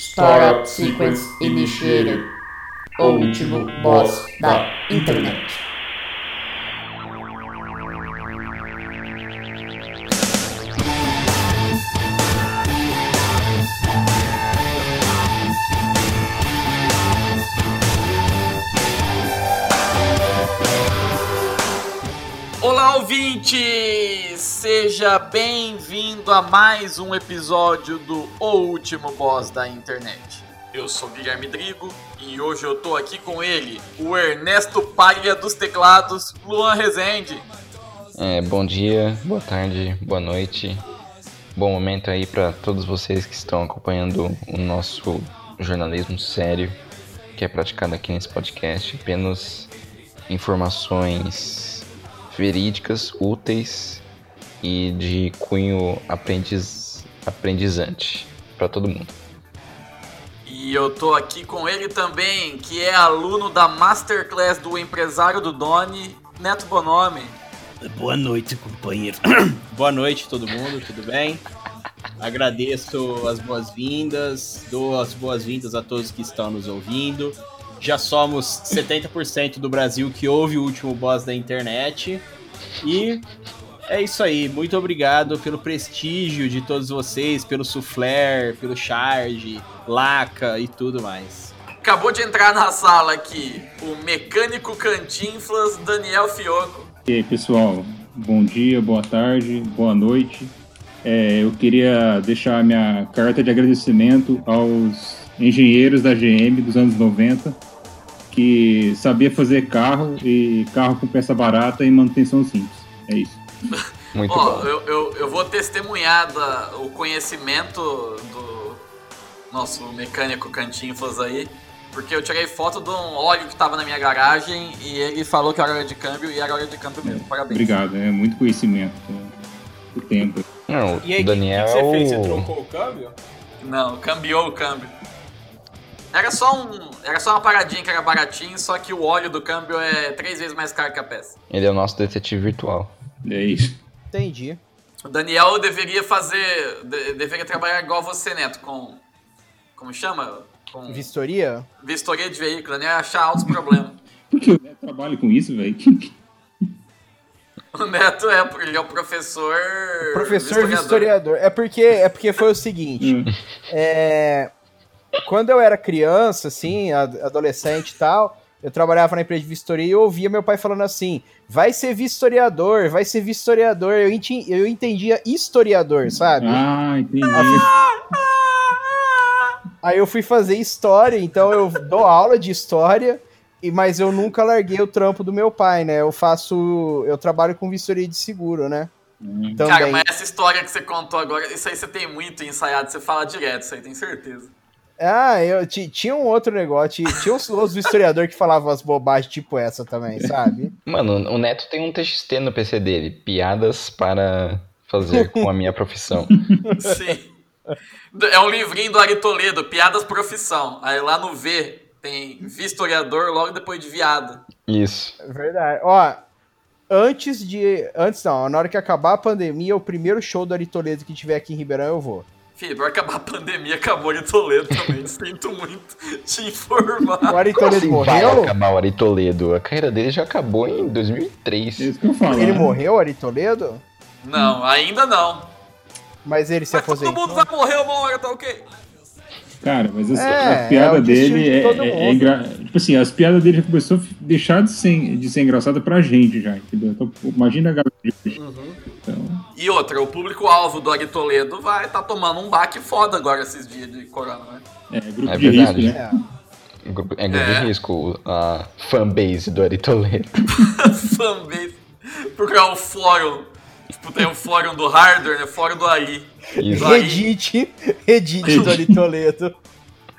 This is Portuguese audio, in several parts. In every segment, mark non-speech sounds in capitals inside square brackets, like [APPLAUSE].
Startup Sequence Initiated. O último boss da internet. Olá, ouvinte! Seja bem-vindo a mais um episódio do O Último Boss da Internet. Eu sou Guilherme Drigo e hoje eu tô aqui com ele, o Ernesto Palha dos Teclados, Luan Rezende. É, bom dia, boa tarde, boa noite. Bom momento aí para todos vocês que estão acompanhando o nosso jornalismo sério que é praticado aqui nesse podcast. Apenas informações verídicas, úteis e de cunho aprendiz, aprendizante para todo mundo. E eu tô aqui com ele também, que é aluno da Masterclass do empresário do Doni, Neto Bonomi. Boa noite, companheiro. [COUGHS] Boa noite, todo mundo, tudo bem? Agradeço as boas-vindas, dou as boas-vindas a todos que estão nos ouvindo. Já somos 70% do Brasil que ouve o último boss da internet. E é isso aí. Muito obrigado pelo prestígio de todos vocês, pelo soufflé, pelo charge, laca e tudo mais. Acabou de entrar na sala aqui o mecânico Cantinflas Daniel Fioco. E aí, pessoal, bom dia, boa tarde, boa noite. É, eu queria deixar minha carta de agradecimento aos engenheiros da GM dos anos 90 que sabia fazer carro e carro com peça barata e manutenção simples. É isso. [LAUGHS] Muito Ó, bom. eu, eu, eu vou testemunhar da- o conhecimento do nosso mecânico Cantinflas aí, porque eu tirei foto de um óleo que tava na minha garagem e ele falou que era hora de câmbio e era hora de câmbio mesmo. Parabéns. Obrigado, é muito conhecimento. é, O tempo. Não, E aí, o Daniel que, que você fez? Você o- trocou o câmbio? Não, cambiou o câmbio. Era só um. Era só uma paradinha que era baratinho, só que o óleo do câmbio é três vezes mais caro que a peça. ele é o nosso detetive virtual. É isso. Entendi. O Daniel deveria fazer. de- deveria trabalhar igual você, Neto, com. Como chama? Com Vistoria? vistoria de veículo, né? Achar altos problemas. [LAUGHS] Por que eu trabalho com isso, velho? O Neto é, ele é o professor. Professor vistoriador. vistoriador. É porque, é porque foi o seguinte. Hum. [LAUGHS] é, quando eu era criança, assim, ad- adolescente e tal, eu trabalhava na empresa de vistoria e eu ouvia meu pai falando assim: vai ser vistoriador, vai ser vistoriador. Eu, enti- eu entendia historiador, sabe? Ah, entendi. Aí eu fui fazer história, então eu dou aula de história, e mas eu nunca larguei o trampo do meu pai, né? Eu faço. Eu trabalho com vistoria de seguro, né? Hum. Também. Cara, mas essa história que você contou agora, isso aí você tem muito ensaiado, você fala direto, isso aí tem certeza. Ah, eu ti- tinha um outro negócio, ti- tinha uns outros historiadores que falavam as bobagens tipo essa também, sabe? Mano, o Neto tem um TXT no PC dele. Piadas para fazer com a minha profissão. [LAUGHS] Sim. É um livrinho do Ari Toledo, Piadas Profissão. Aí lá no V tem vistoriador logo depois de viado. Isso. É verdade. Ó, antes de. Antes não, na hora que acabar a pandemia, o primeiro show do Ari Toledo que tiver aqui em Ribeirão, eu vou. Filho, vai acabar a pandemia, acabou Ari Toledo também. [LAUGHS] Sinto muito te informar. O Ari Toledo assim vai morreu? acabar o Ari Toledo? A carreira dele já acabou em É 2003. isso que eu falo. Ele né? morreu, Ari Toledo? Não, ainda não. Mas ele se Mas todo aposentou. mundo vai morrer uma hora, tá ok? Cara, mas as, É, a piada é o destino dele de é, é- é engra... Tipo assim, as piadas dele já começou a deixar de ser, de ser engraçada pra gente já, entendeu? Então, imagina a galera de hoje. Então, E outra, o público-alvo do Ari Toledo vai tá tomando um baque foda agora esses dias de corona, né? é grupo É de verdade. risco, né? É. Grupo- É grupo É. de risco, a fanbase do Ari Toledo. [LAUGHS] Fanbase. Porque é o fórum. Tipo, tem o fórum do hardware, né? Fórum do Ari. Isso. Reddit, Reddit do Ari Toledo.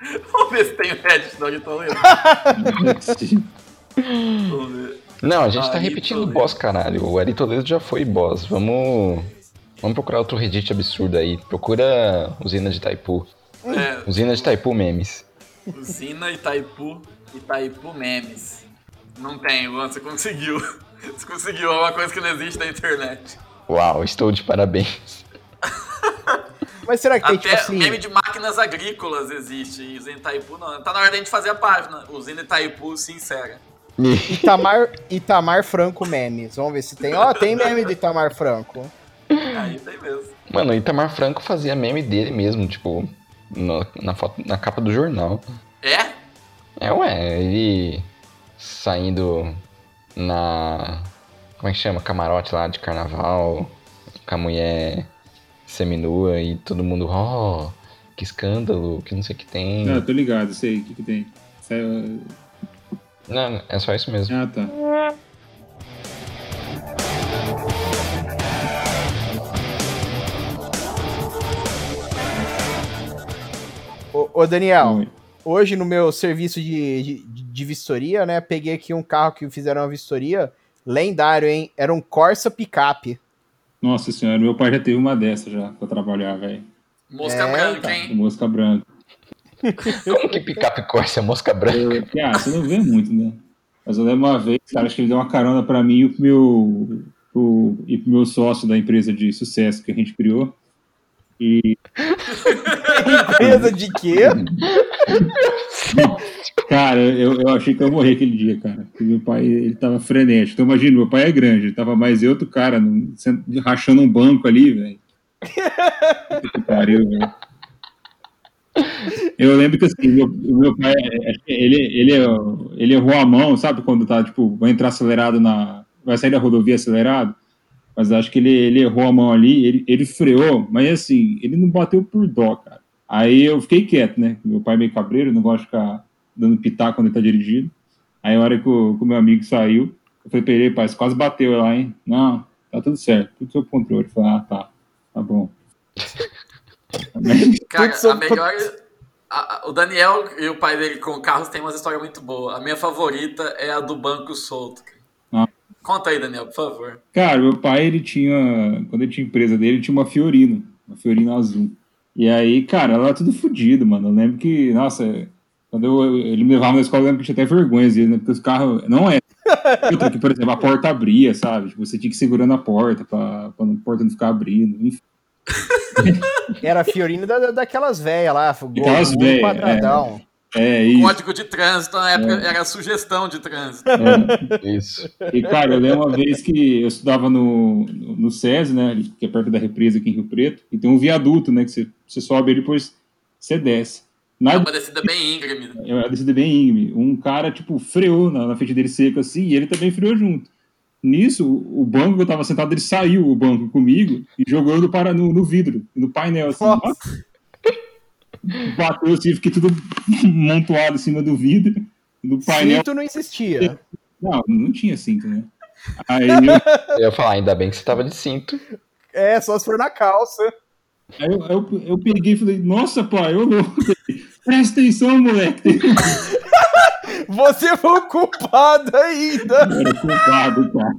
[LAUGHS] Vamos ver se tem o Reddit do Ari Toledo. Vamos ver. Não, a gente tá Ari repetindo Toledo. boss, caralho. O Ari Toledo já foi boss. Vamos. Vamos procurar outro Reddit absurdo aí. Procura usina de Taipu. É, Usina de Taipu memes. Usina, Itaipu, Itaipu Memes. Não tem, Luan, você conseguiu. [LAUGHS] Você conseguiu, é uma coisa que não existe na internet. Uau, estou de parabéns. [LAUGHS] Mas será que tem, Até tipo assim... meme de máquinas agrícolas existe. E usina Itaipu não. Tá na hora da gente fazer a página. Usina Itaipu sincera. [LAUGHS] Itamar, Itamar Franco memes. Vamos ver se tem. Ó, tem meme de Itamar Franco. Aí tem mesmo. Mano, o Itamar Franco fazia meme dele mesmo, tipo, no- na, foto, na capa do jornal. É? É, ué, ele saindo na. Como é que chama? Camarote lá de carnaval, com a mulher seminua e todo mundo, ó, que escândalo, que não sei o que tem. Não, eu tô ligado, sei o que, que tem. Saiu- Não, é só isso mesmo. Ah, tá. Ô, ô, Daniel, Oi. hoje no meu serviço de, de, de vistoria, né? Peguei aqui um carro que fizeram uma vistoria. Lendário, hein? Era um Corsa picape. Nossa senhora, meu pai já teve uma dessa já pra trabalhar, velho. Mosca É, branca, tá. hein? Mosca branca. Como que picape corsa é mosca branca? Eu- ah, você não vê muito, né? Mas eu lembro uma vez, cara, acho que ele deu uma carona pra mim e pro meu, pro, e pro meu sócio da empresa de sucesso que a gente criou. E, Empresa de quê? cara, eu, eu achei que eu ia morrer aquele dia, cara. Porque meu pai, ele tava frenético. Então, imagina, meu pai é grande, tava mais eu outro cara rachando um banco ali, velho. Que pariu, velho. Eu lembro que assim, meu, o meu pai, é, ele, ele, ele errou a mão, sabe? Quando tá, tipo, vai entrar acelerado na. Vai sair da rodovia acelerado. Mas acho que ele, ele errou a mão ali, ele, ele freou, mas assim, ele não bateu por dó, cara. Aí eu fiquei quieto, né? Meu pai é meio cabreiro, não gosta de ficar dando pitaco quando ele tá dirigindo. Aí a hora que o, que o meu amigo saiu, eu falei pra ele, pai, você quase bateu lá, hein? Não, tá tudo certo, tudo sob controle. Eu falei, ah, tá, tá bom. [LAUGHS] Cara, a melhor. a- a- o Daniel e o pai dele com carros tem umas histórias muito boas. A minha favorita é a do banco solto. cara. Conta aí, Daniel, por favor. Cara, meu pai, ele tinha. Quando ele tinha empresa dele, ele tinha uma Fiorino. Uma Fiorino azul. E aí, cara, ela era tudo fodido, mano. Eu lembro que, nossa, quando eu- ele me levava na escola, eu lembro que eu tinha até vergonha, às vezes, né? Porque os carros. Não é. Outra que, por exemplo, a porta abria, sabe? Tipo, você tinha que ir segurando a porta pra, pra a porta não ficar abrindo. Enfim. Era a Fiorina da, da- daquelas velhas lá. Aquelas véia, quadradão. É isso. Código de trânsito na época era sugestão de trânsito. [LAUGHS] Isso. E, cara, eu lembro uma vez que eu estudava no, no, SESI, né? Que é perto da represa aqui em Rio Preto. E tem um viaduto, né? Que você, você sobe e depois você desce. É Na uma descida bem íngreme. É uma descida bem íngreme. Um cara, tipo, freou na, na frente dele seco assim, e ele também freou junto. Nisso, o o banco que eu tava sentado, ele saiu o banco comigo e jogou no, para, no, no vidro, no painel, assim. Nossa. Bateu assim, fiquei tudo montuado em cima do vidro, do painel. Cinto não existia. Não, não tinha cinto, né? Aí [LAUGHS] eu, Eu ia falar, ainda bem que você tava de cinto. É, só se for na calça. aí eu, eu, eu peguei e falei, nossa, pai, eu louco. Presta atenção, moleque. [LAUGHS] Você foi o culpado ainda. Eu era culpado, cara.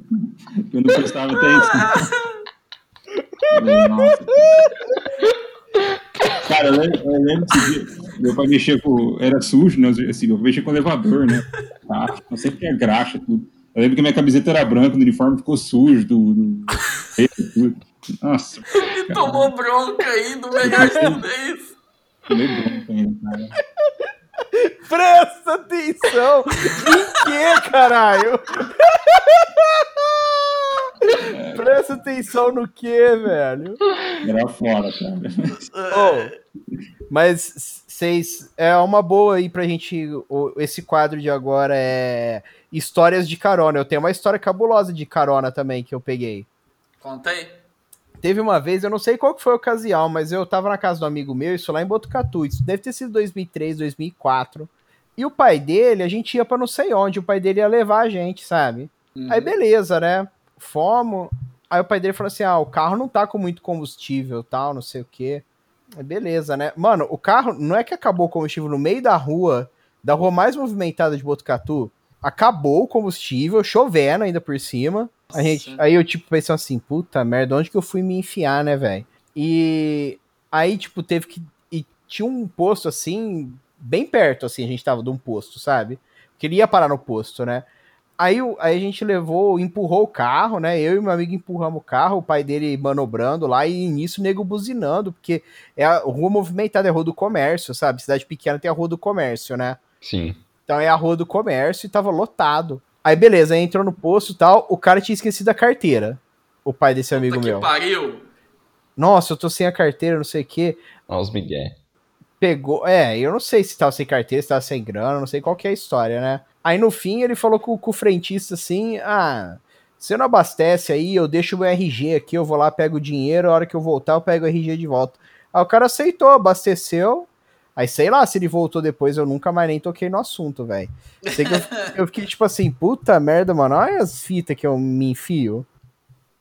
Eu não prestava atenção. [LAUGHS] Nossa. Cara, eu lembro, eu lembro meu pai mexia com. Era sujo, né? Assim, eu mexia com o elevador, né? Tá? Eu sempre tinha graxa, tudo. Eu lembro que minha camiseta era branca, o uniforme ficou sujo do. do... tudo. Nossa, E tomou bronca aí do melhor chinês. tomei bronca ainda, cara. Presta atenção. Em que, caralho? [LAUGHS] Presta atenção no que, velho? Era fora, cara. Ô, mas vocês. É uma boa aí pra gente. Esse quadro de agora é histórias de carona. Eu tenho uma história cabulosa de carona também que eu peguei. Conta aí. Teve uma vez, eu não sei qual que foi a ocasião, mas eu tava na casa do amigo meu, isso lá em Botucatu. Isso deve ter sido 2003, 2004. E o pai dele, a gente ia pra não sei onde, o pai dele ia levar a gente, sabe? Aí beleza, né? Fomos. Aí o pai dele falou assim: ah, o carro não tá com muito combustível tal, não sei o quê. Beleza, né? Mano, o carro não é que acabou o combustível no meio da rua, da rua mais movimentada de Botucatu. Acabou o combustível, chovendo ainda por cima. A gente, Sim. aí eu, tipo, pensei assim, puta merda, onde que eu fui me enfiar, né, velho? E aí, tipo, teve que. E tinha um posto assim, bem perto, assim, a gente tava de um posto, sabe? Que ele ia parar no posto, né? Aí, aí a gente levou, empurrou o carro, né? Eu e meu amigo empurramos o carro, o pai dele manobrando lá e nisso o nego buzinando, porque é a rua movimentada, é a rua do comércio, sabe? Cidade pequena tem a rua do comércio, né? Sim. Então é a rua do comércio e tava lotado. Aí beleza, aí entrou no posto e tal, o cara tinha esquecido a carteira. O pai desse amigo Puta que meu. pariu. Nossa, eu tô sem a carteira, não sei o quê. Olha os Miguel. Pegou. É, eu não sei se tava sem carteira, se tava sem grana, não sei qual que é a história, né? Aí no fim ele falou com, com o frentista assim: ah, você não abastece aí, eu deixo o meu RG aqui, eu vou lá, pego o dinheiro, a hora que eu voltar eu pego o RG de volta. Aí o cara aceitou, abasteceu. Aí sei lá se ele voltou depois, eu nunca mais nem toquei no assunto, velho. Eu, eu fiquei tipo assim, puta merda, mano, olha as fitas que eu me enfio.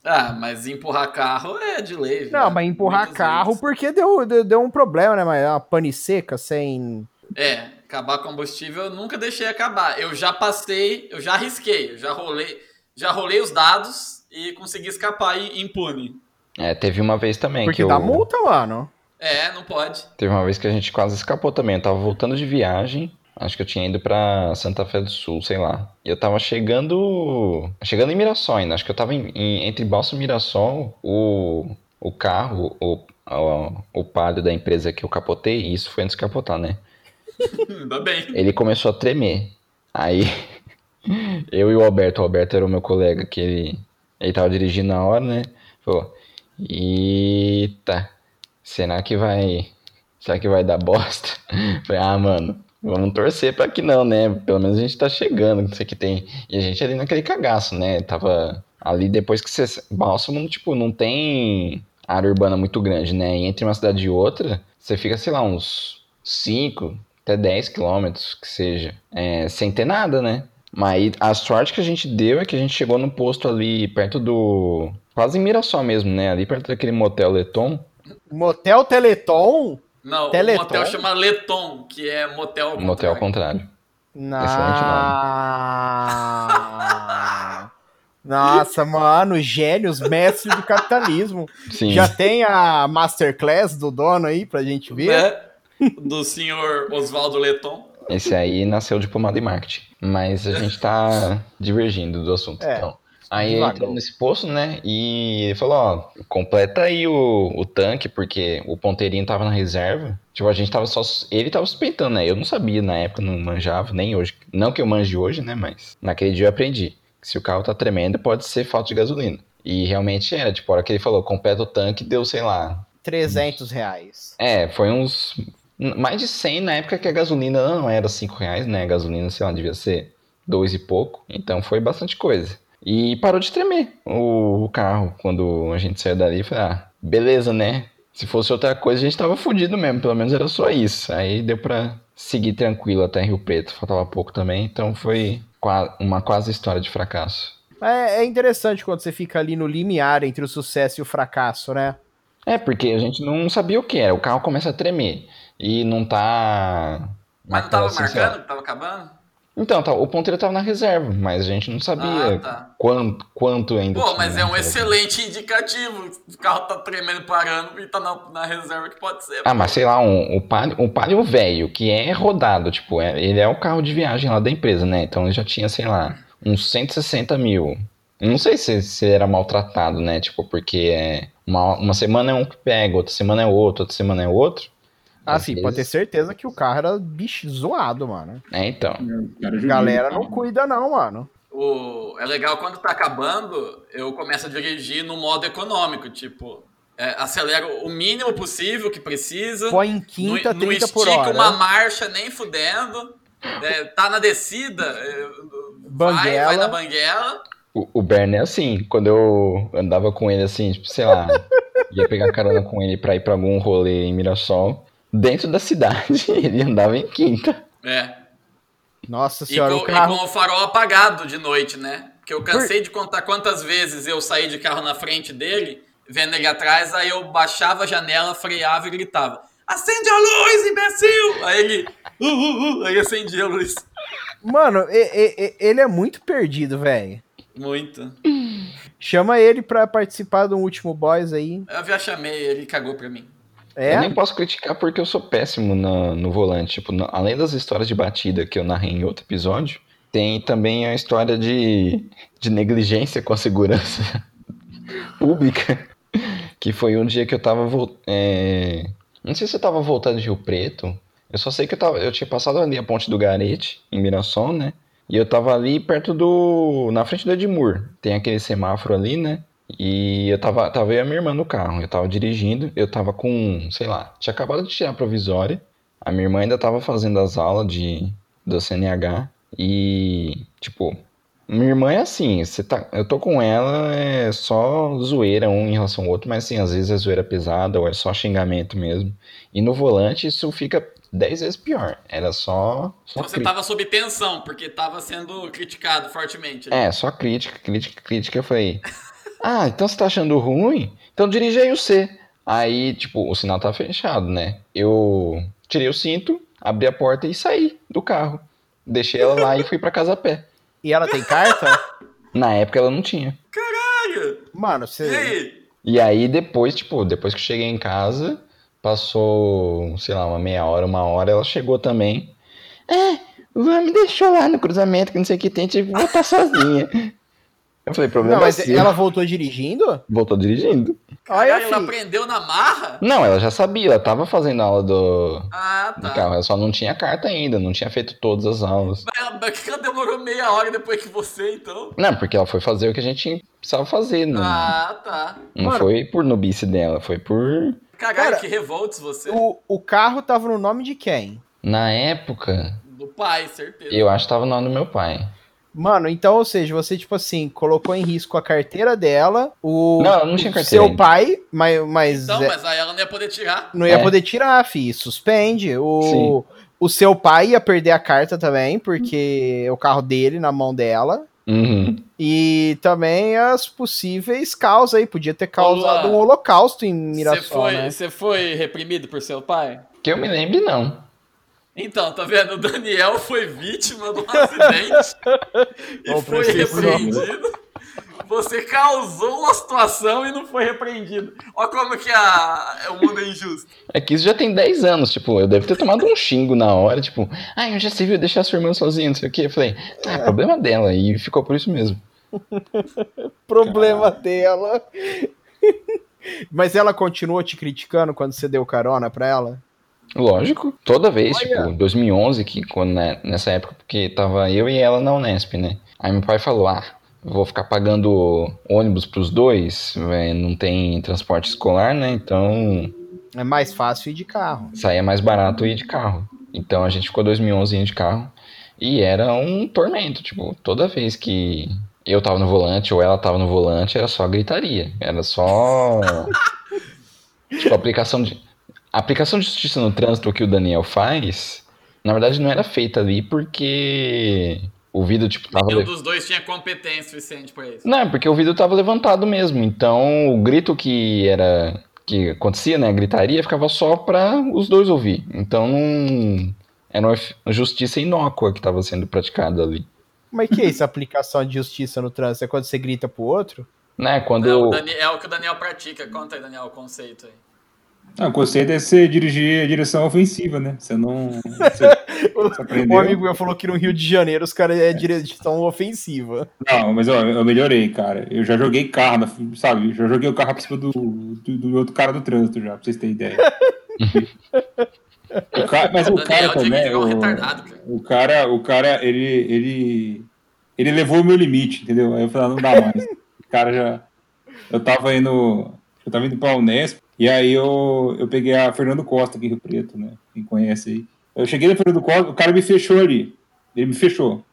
Ah, mas empurrar carro é de lei. Não, mas empurrar muitas carro vezes. porque deu, deu, deu um problema, né? Mas é uma pane seca sem. É, acabar combustível eu nunca deixei acabar. Eu já passei, eu já arrisquei, eu já rolei, já rolei os dados e consegui escapar e impune. É, teve uma vez também Porque que eu... dá multa, mano. É, não pode. Teve uma vez que a gente quase escapou também. Eu tava voltando de viagem. Acho que eu tinha ido pra Santa Fé do Sul, sei lá. E eu tava chegando. Chegando em Mirassol ainda. Acho que eu tava em- em- entre Balsa e Mirassol. O, o carro, o, o, o palio da empresa que eu capotei. E isso foi antes de capotar, né? Ainda bem. Ele começou a tremer. Aí. [LAUGHS] eu e o Alberto. O Alberto era o meu colega que ele. Ele tava dirigindo na hora, né? Falou. Eita. Será que vai. Será que vai dar bosta? [LAUGHS] Falei, ah, mano, vamos torcer pra que não, né? Pelo menos a gente tá chegando, isso aqui tem. E a gente ali naquele cagaço, né? Tava ali depois que você. Bálsamo, tipo, não tem área urbana muito grande, né? E entre uma cidade e outra, você fica, sei lá, uns 5 até 10 quilômetros, que seja, é, sem ter nada, né? Mas a sorte que a gente deu é que a gente chegou num posto ali perto do. Quase em Mirassol mesmo, né? Ali perto daquele motel Leton. Motel Teleton? Não, Teleton? o motel chama Leton, que é motel ao Motel ao contrário. contrário. Na... [LAUGHS] Nossa, mano, gênios, mestres do capitalismo. Sim. Já tem a masterclass do dono aí pra gente ver? Né? Do senhor Oswaldo Leton. Esse aí nasceu diplomado em marketing. Mas a gente tá divergindo do assunto. É, então. Aí divagou. entrou nesse posto, né? E ele falou, ó, completa aí o, o tanque, porque o ponteirinho tava na reserva. Tipo, a gente tava só. Ele tava suspeitando, né? Eu não sabia na época, não manjava, nem hoje. Não que eu manje hoje, né? Mas naquele dia eu aprendi. Que se o carro tá tremendo, pode ser falta de gasolina. E realmente era, tipo, a hora que ele falou, completa o tanque, deu, sei lá. 300 reais. É, foi uns. Mais de 100 na época que a gasolina não era 5 reais, né? A gasolina, sei lá, devia ser dois e pouco. Então foi bastante coisa. E parou de tremer o, carro quando a gente saiu dali. Falei, ah, beleza, né? Se fosse outra coisa, a gente tava fudido mesmo. Pelo menos era só isso. Aí deu pra seguir tranquilo até Rio Preto. Faltava pouco também. Então foi uma quase história de fracasso. É, é interessante quando você fica ali no limiar entre o sucesso e o fracasso, né? É, porque a gente não sabia o que era. O carro começa a tremer. E não tá. Mas não tava assim, marcando que tava acabando? Então, tá, o ponteiro tava na reserva, mas a gente não sabia Ah, tá. quanto, quanto ainda Pô, mas é um excelente indicativo. O carro tá tremendo, parando e tá na, na reserva que pode ser. Ah, mas sei lá, um, o Palio, um Palio velho, que é rodado, tipo, é- ele é o carro de viagem lá da empresa, né? Então ele já tinha, sei lá, uns 160 mil. Não sei se, se era maltratado, né? Tipo, porque é uma, uma semana é um que pega, outra semana é outro, outra semana é outro. Ah, sim, vezes- pode ter certeza que o carro era bicho zoado, mano. É, então. Cara A galera não cuida, não, mano. O, é legal quando tá acabando, eu começo a dirigir no modo econômico, tipo, é, acelero o mínimo possível que precisa. Põe em quinta, não, não 30 por estica hora. uma marcha nem fudendo. é, tá na descida, é, vai, Banguela. vai na banguela. O, o Bernie é assim, quando eu andava com ele assim, tipo, sei lá, ia pegar carona com ele pra ir pra algum rolê em Mirassol, dentro da cidade, [LAUGHS] ele andava em quinta. É. Nossa E senhora, com, o carro. e com o farol apagado de noite, né? Porque eu cansei de contar quantas vezes eu saí de carro na frente dele, vendo ele atrás, aí eu baixava a janela, freava e gritava: Acende a luz, imbecil! Aí ele. Uh, uh, uh, aí acendia a luz. Mano, e- e- e- ele é muito perdido, velho. Muito. Chama ele pra participar do último boys aí. Eu já chamei, ele cagou pra mim. É? Eu nem posso criticar porque eu sou péssimo no, no volante. Tipo, no- além das histórias de batida que eu narrei em outro episódio, Tem também a história de, de negligência com a segurança [LAUGHS] pública, que foi um dia que eu tava. É... Não sei se eu tava voltando de Rio Preto. Eu só sei que eu, tava, eu tinha passado ali a ponte do Garete, em Mirassol, né? E eu tava ali perto do. na frente do Edmur. Tem aquele semáforo ali, né? E eu tava, tava eu e a minha irmã no carro. Eu tava dirigindo, eu tava com, sei lá, tinha acabado de tirar a provisória. A minha irmã ainda tava fazendo as aulas de, do CNH. E, tipo, minha irmã é assim, você tá, eu tô com ela, é só zoeira um em relação ao outro, mas assim, às vezes é zoeira pesada ou é só xingamento mesmo. E no volante isso fica dez vezes pior. Era só. só Você tava sob tensão, porque tava sendo criticado fortemente. Né? É, só crítica, crítica, crítica. Eu falei, ah, então você tá achando ruim? Então dirige aí o C. Aí, tipo, o sinal tá fechado, né? Eu tirei o cinto, abri a porta e saí do carro. Deixei ela lá e fui para casa a pé. E ela tem carta? Na época ela não tinha. Caralho! Mano, você. E aí? E aí depois, tipo, depois que eu cheguei em casa, passou, sei lá, uma meia hora, uma hora, ela chegou também. É, me deixou lá no cruzamento, que não sei o que tem, tive que voltar sozinha. Eu falei, problema Não, mas seu. ela voltou dirigindo? Voltou dirigindo. Olha, ela aprendeu na marra? Não, ela já sabia, ela tava fazendo aula do, ah, tá. do carro, ela só não tinha carta ainda, não tinha feito todas as aulas. Mas ela, que ela demorou meia hora depois que você, então? Não, porque ela foi fazer o que a gente precisava fazer. Não, ah, tá. Não Mano, foi por nubice dela, foi por... Caralho, que revoltes você. O, o carro tava no nome de quem? Na época... Do pai, certeza. Eu acho que tava no nome do meu pai. Mano, então, ou seja, você, tipo assim, colocou em risco a carteira dela, o. Não, não tinha carteira. Seu ainda. pai, mas. mas então, é, mas aí ela não ia poder tirar. Não ia é. poder tirar, fi. Suspende. O, o seu pai ia perder a carta também, porque o carro dele na mão dela. Uhum. E também as possíveis causas aí. Podia ter causado Olá. um holocausto em Mirassol. Você foi, né? foi reprimido por seu pai? Que eu me lembre, não. Então, tá vendo? O Daniel foi vítima de um acidente [LAUGHS] e foi repreendido. Você causou uma situação e não foi repreendido. Olha como que a... o mundo é injusto. É que isso já tem 10 anos, tipo, eu devo ter tomado um xingo na hora, tipo, ah, eu já se viu deixar sua irmã sozinha, não sei o que. Eu falei, ah, é problema dela, e ficou por isso mesmo. [LAUGHS] problema Caramba. dela. [LAUGHS] Mas ela continuou te criticando quando você deu carona pra ela? Lógico, toda vez, Olha. tipo, 2011, que quando, né, nessa época, porque tava eu e ela na Unesp, né? Aí meu pai falou, ah, vou ficar pagando ônibus pros dois, véio, não tem transporte escolar, né? Então... É mais fácil ir de carro. Saía mais barato ir de carro. Então a gente ficou 2011 indo de carro. E era um tormento, tipo, toda vez que eu tava no volante ou ela tava no volante, era só gritaria. Era só... [LAUGHS] tipo, aplicação de a aplicação de justiça no trânsito que o Daniel faz, na verdade não era feita ali porque o vidro, tipo, tava... Nenhum dos dois tinha competência suficiente pra isso. Não, porque o vidro tava levantado mesmo, então o grito que era... que acontecia, né, a gritaria, ficava só pra os dois ouvir. Então não... Era uma justiça inócua que estava sendo praticada ali. Mas que é isso, aplicação de justiça no trânsito? É quando você grita pro outro? Né, quando Não, eu... o Daniel, é o que o Daniel pratica. Conta aí, Daniel, o conceito aí. Não, o conceito é você dirigir a direção ofensiva, né? Você não. Você, [LAUGHS] você um amigo meu falou que no Rio de Janeiro os caras é direção ofensiva. Não, mas ó, eu melhorei, cara. Eu já joguei carro, sabe? Já joguei o carro pra cima do, do, do outro cara do trânsito já, pra vocês terem ideia. [LAUGHS] o cara, mas o, cara também. O, cara. o cara, o cara, ele, ele. Ele levou o meu limite, entendeu? Aí eu falei, ah, não dá mais. O cara já. Eu tava indo. Eu tava indo pra Unesp. E aí eu, eu peguei a Fernando Costa aqui, Rio Preto, né? Quem conhece aí. Eu cheguei na Fernando Costa, o cara me fechou ali. Ele me fechou.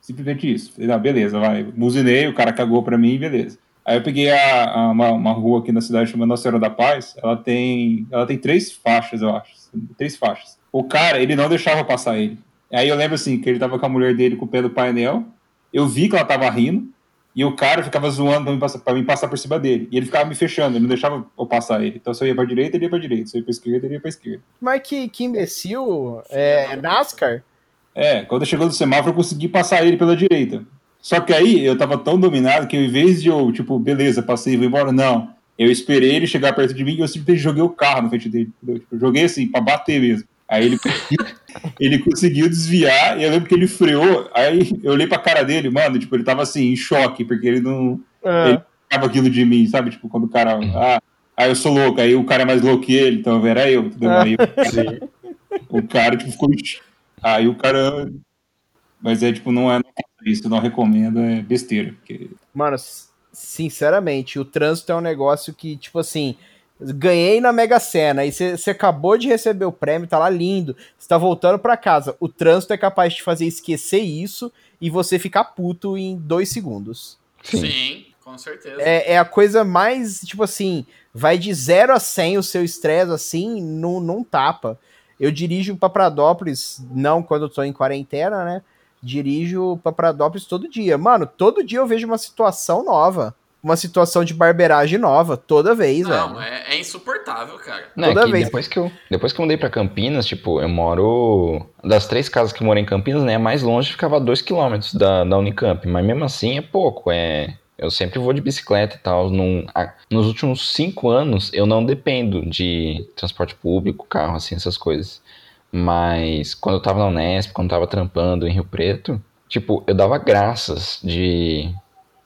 Simplesmente isso. Falei, ah, beleza, vai. Muzinei, o cara cagou pra mim, beleza. Aí eu peguei a, a uma, uma, rua aqui na cidade chamada Nossa Senhora da Paz. Ela tem, ela tem três faixas, eu acho. Três faixas. O cara, ele não deixava passar ele. Aí eu lembro assim, que ele tava com a mulher dele com o pé do painel. Eu vi que ela tava rindo. E o cara ficava zoando pra mim, passar, pra mim passar por cima dele. E ele ficava me fechando, ele não deixava eu passar ele. Então se eu ia pra direita, ele ia pra direita. Se eu ia pra esquerda, ele ia pra esquerda. Mas que, que imbecil. É NASCAR? É, quando chegou no semáforo, eu consegui passar ele pela direita. Só que aí eu tava tão dominado que ao invés de eu, tipo, beleza, passei e vou embora, não. Eu esperei ele chegar perto de mim e eu simplesmente joguei o carro na frente dele. Tipo, joguei assim, pra bater mesmo. Aí ele, ele conseguiu desviar, e eu lembro que ele freou, aí eu olhei pra cara dele, mano, tipo, ele tava assim, em choque, porque ele não. É. Ele ficava aquilo de mim, sabe? Tipo, quando o cara. Ah, aí eu sou louco, aí o cara é mais louco que ele, então era eu. Entendeu? Aí o cara, tipo, ficou. Aí o cara. Mas é tipo, não é faça isso, eu não recomendo, é besteira. Porque... Mano, sinceramente, o trânsito é um negócio que, tipo assim, ganhei na Mega Sena e você acabou de receber o prêmio, tá lá lindo, você tá voltando pra casa. O trânsito é capaz de fazer esquecer isso e você ficar puto em dois segundos. Sim, Sim. com certeza. É, é a coisa mais, tipo assim, vai de 0 a 100 o seu estresse, assim, num, num tapa. Eu dirijo pra Pradópolis, não quando eu tô em quarentena, né? Dirijo pra Pradópolis todo dia. Mano, todo dia eu vejo uma situação nova. Uma situação de barbeiragem nova, toda vez, Não, velho. é, é insuportável, cara. Não, é Toda que vez. depois que eu depois que eu mudei pra Campinas, tipo, eu moro das três casas que eu moro em Campinas, né, a mais longe ficava a dois quilômetros da, da Unicamp, mas mesmo assim é pouco, é eu sempre vou de bicicleta e tal. Num, a- nos últimos cinco anos eu não dependo de transporte público, carro, assim, essas coisas. Mas quando eu tava na Unesp, quando eu tava trampando em Rio Preto, tipo, eu dava graças de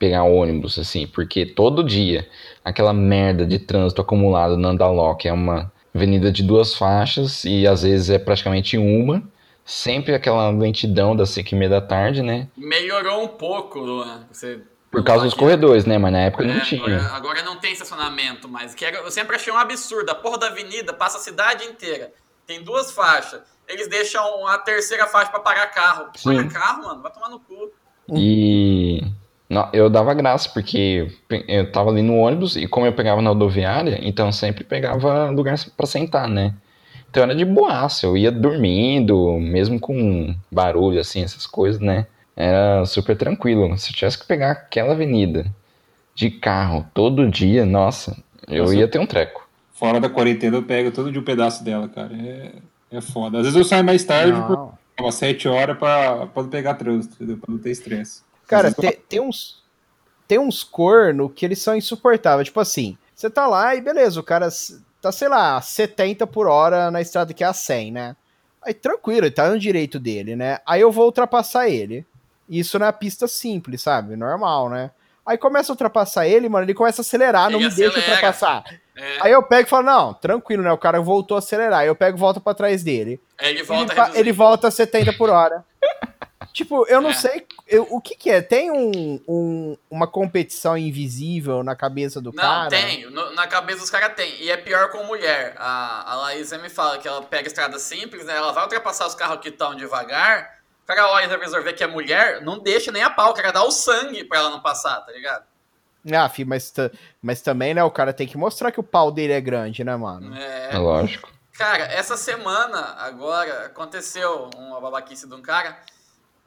pegar ônibus, assim, porque todo dia aquela merda de trânsito acumulado na Andaló, que é uma avenida de duas faixas e às vezes é praticamente uma, sempre aquela lentidão das 5 e meia da tarde, né? Melhorou um pouco, Luan. Você Por causa dos corredores, né? Mas na época É, não tinha. agora, agora não tem estacionamento, mas que era- eu sempre achei um absurdo. A porra da avenida passa a cidade inteira. Tem duas faixas. Eles deixam a terceira faixa pra parar carro. Sim. Parar carro, mano, vai tomar no cu. E eu dava graça, porque eu tava ali no ônibus e como eu pegava na rodoviária, então eu sempre pegava lugar pra sentar, né? Então era de boaça, eu ia dormindo, mesmo com barulho, assim, essas coisas, né? Era super tranquilo. Se eu tivesse que pegar aquela avenida de carro todo dia, nossa, eu Nossa. ia ter um treco. Fora da quarentena eu pego todo dia um pedaço dela, cara. É, é foda. Às vezes eu saio mais tarde, umas 7 horas, pra, pra não pegar trânsito, entendeu? Pra não ter estresse. Cara, Às vezes te- tem, uns. Tem uns corno que eles são insuportáveis. Tipo assim, você tá lá e beleza, o cara tá, sei lá, 70 por hora na estrada que é a 100, né? Aí tranquilo, ele tá no direito dele, né? Aí eu vou ultrapassar ele. Isso na pista simples, sabe? Normal, né? Aí começa a ultrapassar ele, mano, ele começa a acelerar, não Ele me deixa acelera. ultrapassar. É, Aí eu pego e falo, não, tranquilo, né? O cara voltou a acelerar. Aí eu pego e volto pra trás dele. aí ele Ele, volta a pa- reduzir. ele volta a 70 por hora. [LAUGHS] tipo, eu não É. sei eu- o que que é. Tem um, um- uma competição invisível na cabeça do Não, cara? tem. No- na cabeça dos caras tem. E é pior com mulher. A, a Laís me fala que ela pega estrada simples, né? Ela vai ultrapassar os carros que estão devagar. O cara olha revisor vê que é mulher, não deixa nem a pau. O cara dá o sangue pra ela não passar, tá ligado? Ah, fi, mas, mas também, né, o cara tem que mostrar que o pau dele é grande, né, mano? É, É lógico. Cara, essa semana, agora, aconteceu uma babaquice de um cara.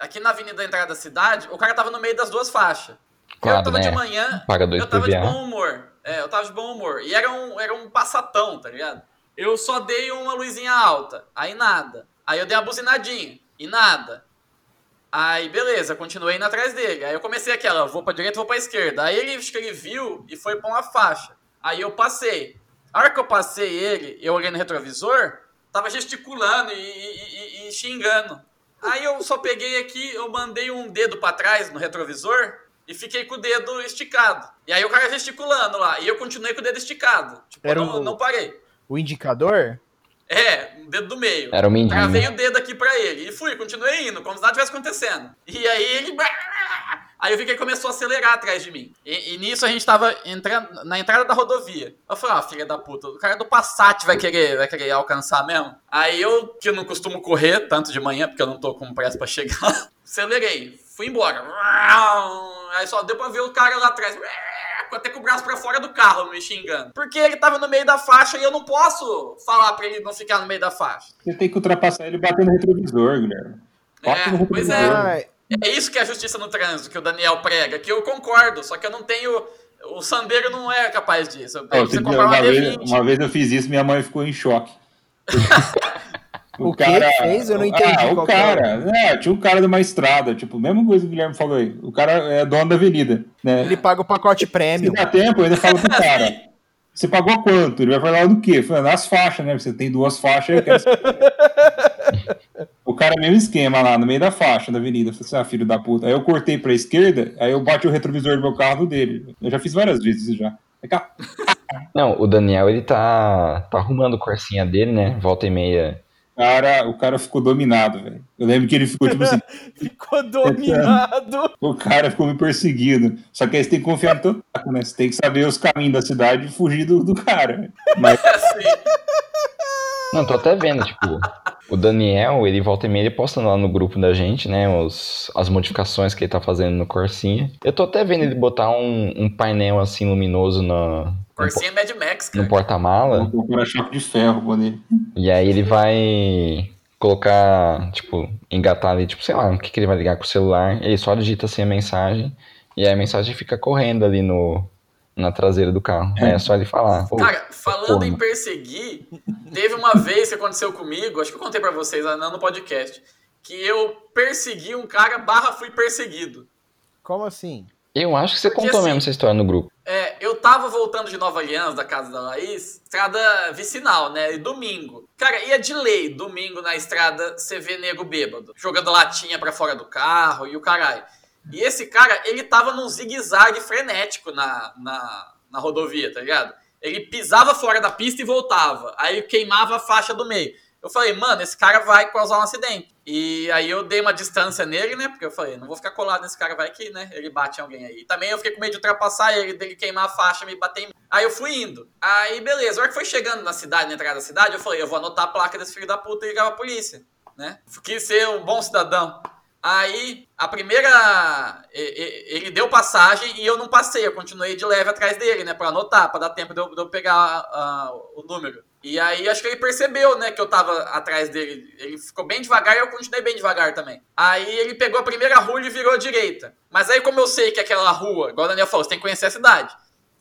Aqui na avenida da entrada da cidade, o cara tava no meio das duas faixas. eu Claro, tava de né? manhã, Paga dois eu tava de PVA. bom humor. É, eu tava de bom humor. E era um, era um passatão, tá ligado? Eu só dei uma luzinha alta, aí nada. Aí eu dei uma buzinadinha, e nada. Aí, beleza, continuei indo atrás dele. Aí eu comecei aquela, vou pra direita, vou pra esquerda. Aí ele, acho que ele viu e foi pra uma faixa. Aí eu passei. A hora que eu passei ele, eu olhei no retrovisor, tava gesticulando e, e- e- e xingando. Aí eu só peguei aqui, eu mandei um dedo pra trás no retrovisor e fiquei com o dedo esticado. E aí o cara gesticulando lá, e eu continuei com o dedo esticado. Tipo, Era eu não, o- não parei. O indicador? É, um dedo do meio. Era o mindinho. Travei o dedo aqui pra ele. E fui, continuei indo, como se nada tivesse acontecendo. E aí ele. Aí eu vi que ele começou a acelerar atrás de mim. E, e nisso a gente tava entrando na entrada da rodovia. Eu falei, ah, filha da puta, o cara do Passat vai querer, vai querer alcançar mesmo. Aí eu, que não costumo correr tanto de manhã, porque eu não tô com pressa pra chegar, [LAUGHS] acelerei. Fui embora. Aí só deu pra ver o cara lá atrás. Até com o braço pra fora do carro me xingando. Porque ele tava no meio da faixa e eu não posso falar pra ele não ficar no meio da faixa. Você tem que ultrapassar ele batendo no retrovisor, Guilherme. Bate no É, pois é. É isso que é a justiça no trânsito que o Daniel prega, que eu concordo, só que eu não tenho. O Sandeiro não é capaz disso. Eu comprar uma uma, vez, D20. uma vez eu fiz isso, minha mãe ficou em choque. [LAUGHS] O que fez? Eu não entendi Ah, o cara. É, tinha um cara de uma estrada, tipo, mesma coisa que o Guilherme falou aí. O cara é dono da avenida, né? Ele paga o pacote Se prêmio. dá tempo, eu ainda falo pro [LAUGHS] cara. Você pagou quanto? Ele vai falar do quê? Falando, nas faixas, né? Você tem duas faixas, eu quero... [LAUGHS] O cara, mesmo esquema lá, no meio da faixa da avenida. Eu falei assim, ah, filho da puta. Aí eu cortei pra esquerda, aí eu bati o retrovisor do meu carro dele. Eu já fiz várias vezes isso já. Não, o Daniel, ele tá, tá arrumando o corsinha dele, né? Volta e meia. Cara, o cara ficou dominado, velho. Eu lembro que ele ficou tipo assim. [LAUGHS] Ficou dominado. o cara ficou me perseguindo. Só que aí você tem que confiar no teu taco, né? Você tem que saber os caminhos da cidade e fugir do, do cara. Mas [LAUGHS] Assim, Não, tô até vendo, tipo, o Daniel, ele volta e meia, ele posta lá no grupo da gente, né, os, as modificações que ele tá fazendo no Corsinha. Eu tô até vendo ele botar um, um painel, assim, luminoso Corsinha Mad Max, no cara. porta-mala, o para-choque de ferro nele. e aí ele vai colocar, tipo, engatar ali, tipo, sei lá, o que que ele vai ligar com o celular, ele só digita assim a mensagem, e aí a mensagem fica correndo ali no, na traseira do carro. Aí é só ele falar. "Pô, Cara, falando porra. em perseguir, teve uma vez que aconteceu comigo, acho que eu contei pra vocês lá no podcast, que eu persegui um cara barra fui perseguido. Como assim? Eu acho que você Porque contou assim- mesmo essa história no grupo. É, eu tava voltando de Nova Aliança, da casa da Laís, estrada vicinal, né? E domingo. Cara, ia de lei, domingo na estrada, você vê nego bêbado, jogando latinha pra fora do carro e o caralho. E esse cara, ele tava num zigue-zague frenético na, na, na rodovia, tá ligado? Ele pisava fora da pista e voltava. Aí queimava a faixa do meio. Eu falei, mano, esse cara vai causar um acidente. E aí eu dei uma distância nele, né? Porque eu falei, não vou ficar colado nesse cara, vai que, né? Ele bate em alguém aí. E também eu fiquei com medo de ultrapassar ele, dele queimar a faixa, me bater em mim. Aí eu fui indo. Aí, beleza. A hora que foi chegando na cidade, na entrada da cidade, eu falei, eu vou anotar a placa desse filho da puta e ligar pra polícia, né? Quis ser um bom cidadão. Aí, a primeira. Ele deu passagem e eu não passei. Eu continuei de leve atrás dele, né? Pra anotar, pra dar tempo de eu, pegar ah, o número. E aí, acho que ele percebeu, né? Que eu tava atrás dele. Ele ficou bem devagar e eu continuei bem devagar também. Aí, ele pegou a primeira rua e virou à direita. Mas aí, como eu sei que aquela rua, igual o Daniel falou, você tem que conhecer a cidade.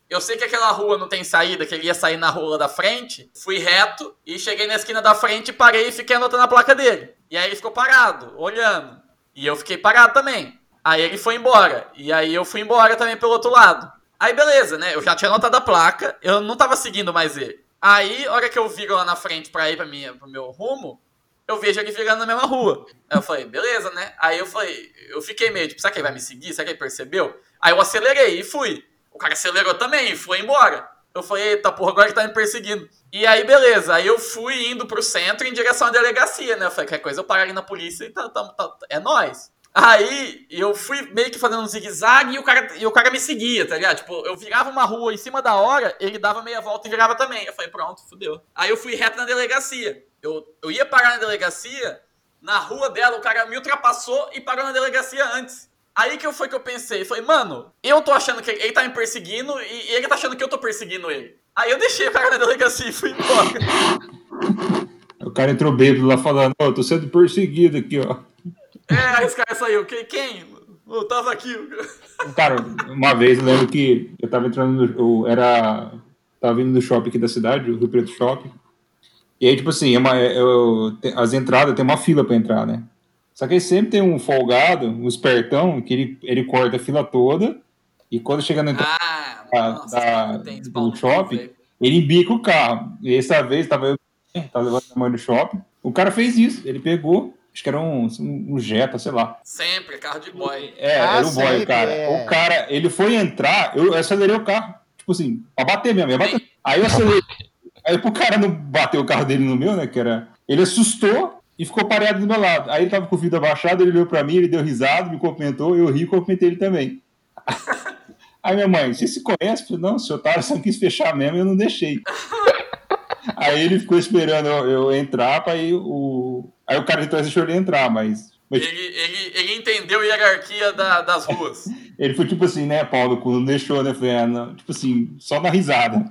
Eu sei que aquela rua não tem saída, que ele ia sair na rua da frente. Fui reto e cheguei na esquina da frente, parei e fiquei anotando a placa dele. E aí ele ficou parado, olhando. E eu fiquei parado também. Aí ele foi embora. E aí eu fui embora também pelo outro lado. Aí beleza, né? Eu já tinha anotado a placa, eu não tava seguindo mais ele. Aí, a hora que eu viro lá na frente pra ir pra minha, pro meu rumo, eu vejo ele virando na mesma rua. Aí eu falei, beleza, né? Aí eu falei, eu fiquei meio, tipo, será que ele vai me seguir? Será que ele percebeu? Aí eu acelerei e fui. O cara acelerou também e foi embora. Eu falei, eita porra, agora ele tá me perseguindo. E aí, beleza. Aí eu fui indo pro centro em direção à delegacia, né? Eu falei, qualquer coisa eu paro ali na polícia e tá, tá, tá- é nóis. Aí eu fui meio que fazendo um zigue-zague e o, cara, e o cara me seguia, tá ligado? Tipo, eu virava uma rua em cima da hora, ele dava meia volta e virava também. Eu falei, pronto, fudeu. Aí eu fui reto na delegacia. Eu, eu ia parar na delegacia, na rua dela, o cara me ultrapassou e parou na delegacia antes. Aí que foi que eu pensei, falei, mano, eu tô achando que ele tá me perseguindo e, ele tá achando que eu tô perseguindo ele. Aí eu deixei o cara na delegacia e fui embora. [LAUGHS] O cara entrou bêbado lá falando, ó, tô sendo perseguido aqui, ó. É, aí os caras saíram, quem? quem? Eu tava aqui. Cara, uma vez eu lembro que eu tava entrando no. Eu era. Tava vindo do shopping aqui da cidade, o Rio Preto Shopping. E aí, tipo assim, é uma, eu, tem- as entradas tem uma fila pra entrar, né? Só que aí sempre tem um folgado, um espertão, que ele, ele corta a fila toda. E quando chega na entrada Ah, da- nossa, da- do shopping, ele embica o carro. E essa vez tava eu, tava levando a mãe no shopping. O cara fez isso. Ele pegou, acho que era um, um Jetta, sei lá. Sempre, carro de boy. É, Ah, era o boy, sempre, o cara. é. O cara, ele foi entrar, eu acelerei o carro. Tipo assim, pra bater mesmo, bater. Aí eu acelerei. Aí pro cara não bater o carro dele no meu, né? Que era. Ele assustou e ficou parado do meu lado. Aí ele tava com o vidro abaixado, ele olhou pra mim, ele deu risada, me cumprimentou, eu ri e cumprimentei ele também. [LAUGHS] Aí minha mãe, você se conhece? Falei, não, seu otário só quis fechar mesmo, eu não deixei. [LAUGHS] aí ele ficou esperando eu, eu entrar, pra aí o. Aí o cara então deixou ele entrar, mas. mas Ele, ele, ele entendeu a hierarquia da- das ruas. [LAUGHS] Ele foi tipo assim, né, pau no cu, não deixou, né? Eu Falei, ah, não. Tipo assim, só na risada.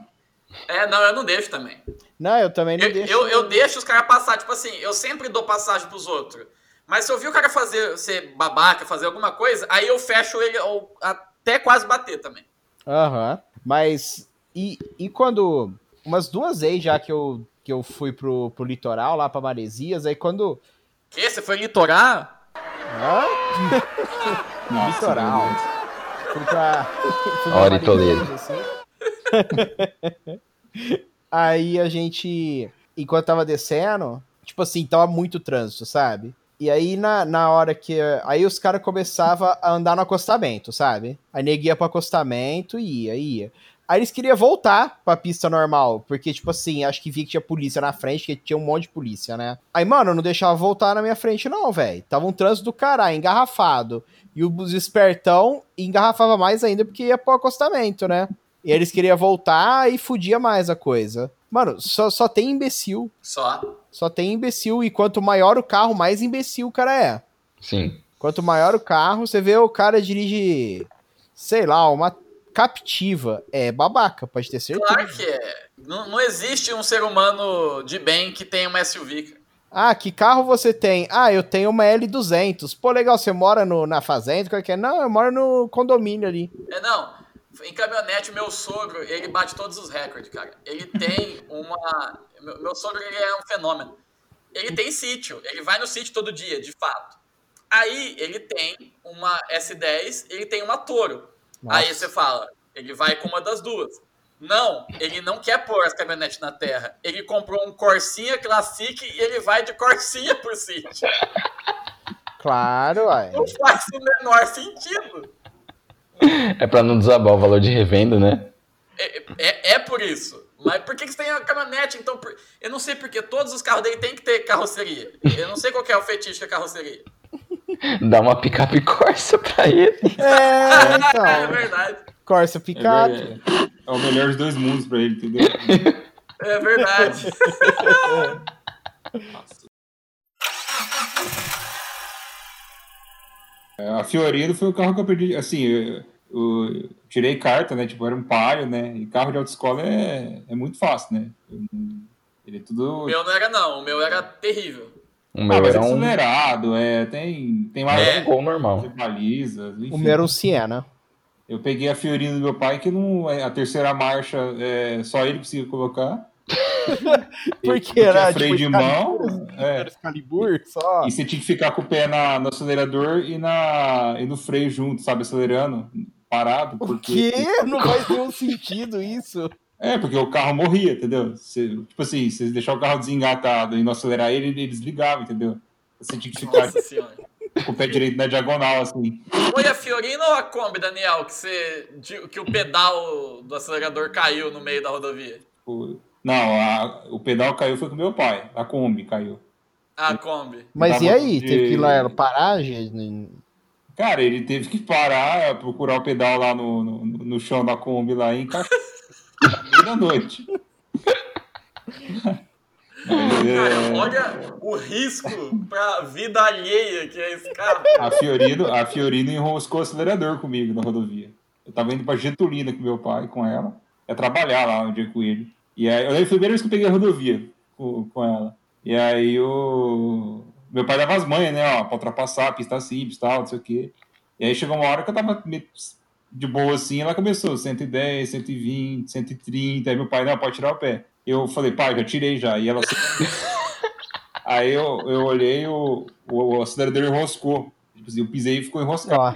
É, não, eu não deixo também. Não, eu também não Eu, deixo. eu, eu deixo os caras passar, tipo assim, eu sempre dou passagem pros outros. Mas se eu vi o cara fazer, ser babaca, fazer alguma coisa, aí eu fecho ele ou até quase bater também. Aham. Mas. E, e quando. Umas duas vezes já que eu, que eu fui pro, pro litoral, lá pra Maresias, aí quando. Que? Você foi litorar? Hã? [LAUGHS] Nossa, Litoral. Fui pra. Fui Hora e Maresias, assim. [LAUGHS] Aí a gente, enquanto tava descendo, tipo assim, tava muito trânsito, sabe? E aí, na, na hora que. Aí os caras começavam a andar no acostamento, sabe? Aí nego ia pro acostamento e ia, ia. Aí eles queriam voltar pra pista normal, porque, tipo assim, acho que via que tinha polícia na frente, que tinha um monte de polícia, né? Aí, mano, eu não deixava voltar na minha frente, não, velho. Tava um trânsito do caralho, engarrafado. E os espertão engarrafava mais ainda porque ia pro acostamento, né? E eles queriam voltar e fudia mais a coisa. Mano, só, só tem imbecil. Só. Só tem imbecil. E quanto maior o carro, mais imbecil o cara é. Sim. Quanto maior o carro, você vê o cara dirige, sei lá, uma captiva. É babaca, pode ter certeza. Claro que é. Não, não existe um ser humano de bem que tenha uma SUV. cara. Ah, que carro você tem? Ah, eu tenho uma L200. Pô, legal, você mora no, na fazenda? Qual que é? Não, eu moro no condomínio ali. É, não. Em caminhonete, meu sogro, ele bate todos os recordes, cara. Ele tem [LAUGHS] uma. Meu, meu sogro, ele é um fenômeno. Ele tem sítio. Ele vai no sítio todo dia, de fato. Aí, ele tem uma S10, ele tem uma Toro. Nossa. Aí você fala, ele vai com uma das duas. Não, ele não quer pôr as caminhonetes na terra. Ele comprou um Corsinha Classic e ele vai de Corsinha por sítio. Claro, uai. Não faz o menor sentido. É pra não desabar o valor de revenda, né? É, é, é por isso. Mas por que, que você tem a caminhonete? Então, por- eu não sei porque todos os carros dele tem que ter carroceria. Eu não sei qual que é o fetiche da carroceria. Dá uma picape Corsa pra ele. É, [LAUGHS] É então. verdade. Corsa É, picape. ver- é o melhor dos dois mundos pra ele, entendeu? É verdade. [LAUGHS] A Fiorino foi o carro que eu perdi. Assim, eu, eu tirei carta, né? Tipo, era um palio, né? E carro de autoescola é, é muito fácil, né? Ele é tudo. O meu não era, não. O meu era terrível. O ah, meu é era um, acelerado, é, tem, tem mais É. um gol normal. balizas, enfim. O meu era um Siena. Eu peguei a Fiorino do meu pai, que não é a terceira marcha, é, só ele conseguia colocar. [LAUGHS] Por E- que porque era, é freio tipo, de mão, é, Era Excalibur, só. e você tinha que ficar com o pé na, no acelerador e, na, e no freio junto, sabe? Acelerando, parado. O Porque, quê? Não faz nenhum sentido isso. É, porque o carro morria, entendeu? Você, tipo assim, se você deixar o carro desengatado e não acelerar ele, ele desligava, entendeu? Você tinha que ficar com o pé direito na diagonal, assim. Foi a Fiorino ou a Kombi, Daniel, que, você, que o pedal do acelerador caiu no meio da rodovia? Não, a- o pedal caiu foi com meu pai, a Kombi caiu. A Kombi. Mas e aí? de- Teve que ir lá parar, gente? Cara, ele teve que parar, procurar o pedal lá no, no, no chão da Kombi lá e encaixar. Da noite. Mas, Cara, é, olha o risco pra vida alheia que é esse carro. a, Fiorino, a Fiorino enroscou o acelerador comigo na rodovia. Eu tava indo pra Getulina com meu pai, com ela. Ia trabalhar lá um dia com ele. E aí, eu lembro foi a primeira vez que eu peguei a rodovia com, com ela. E aí o. Meu pai dava as manhas, né? Ó, pra ultrapassar, pista simples e tal, não sei o quê. E aí chegou uma hora que eu tava meio de boa assim, ela começou 110, 120, 130. Aí meu pai, não, pode tirar o pé. Eu falei, pai, já tirei já. E ela. [LAUGHS] aí eu, eu olhei, o, o, o acelerador enroscou. Tipo assim, eu pisei e ficou enroscado. Ó,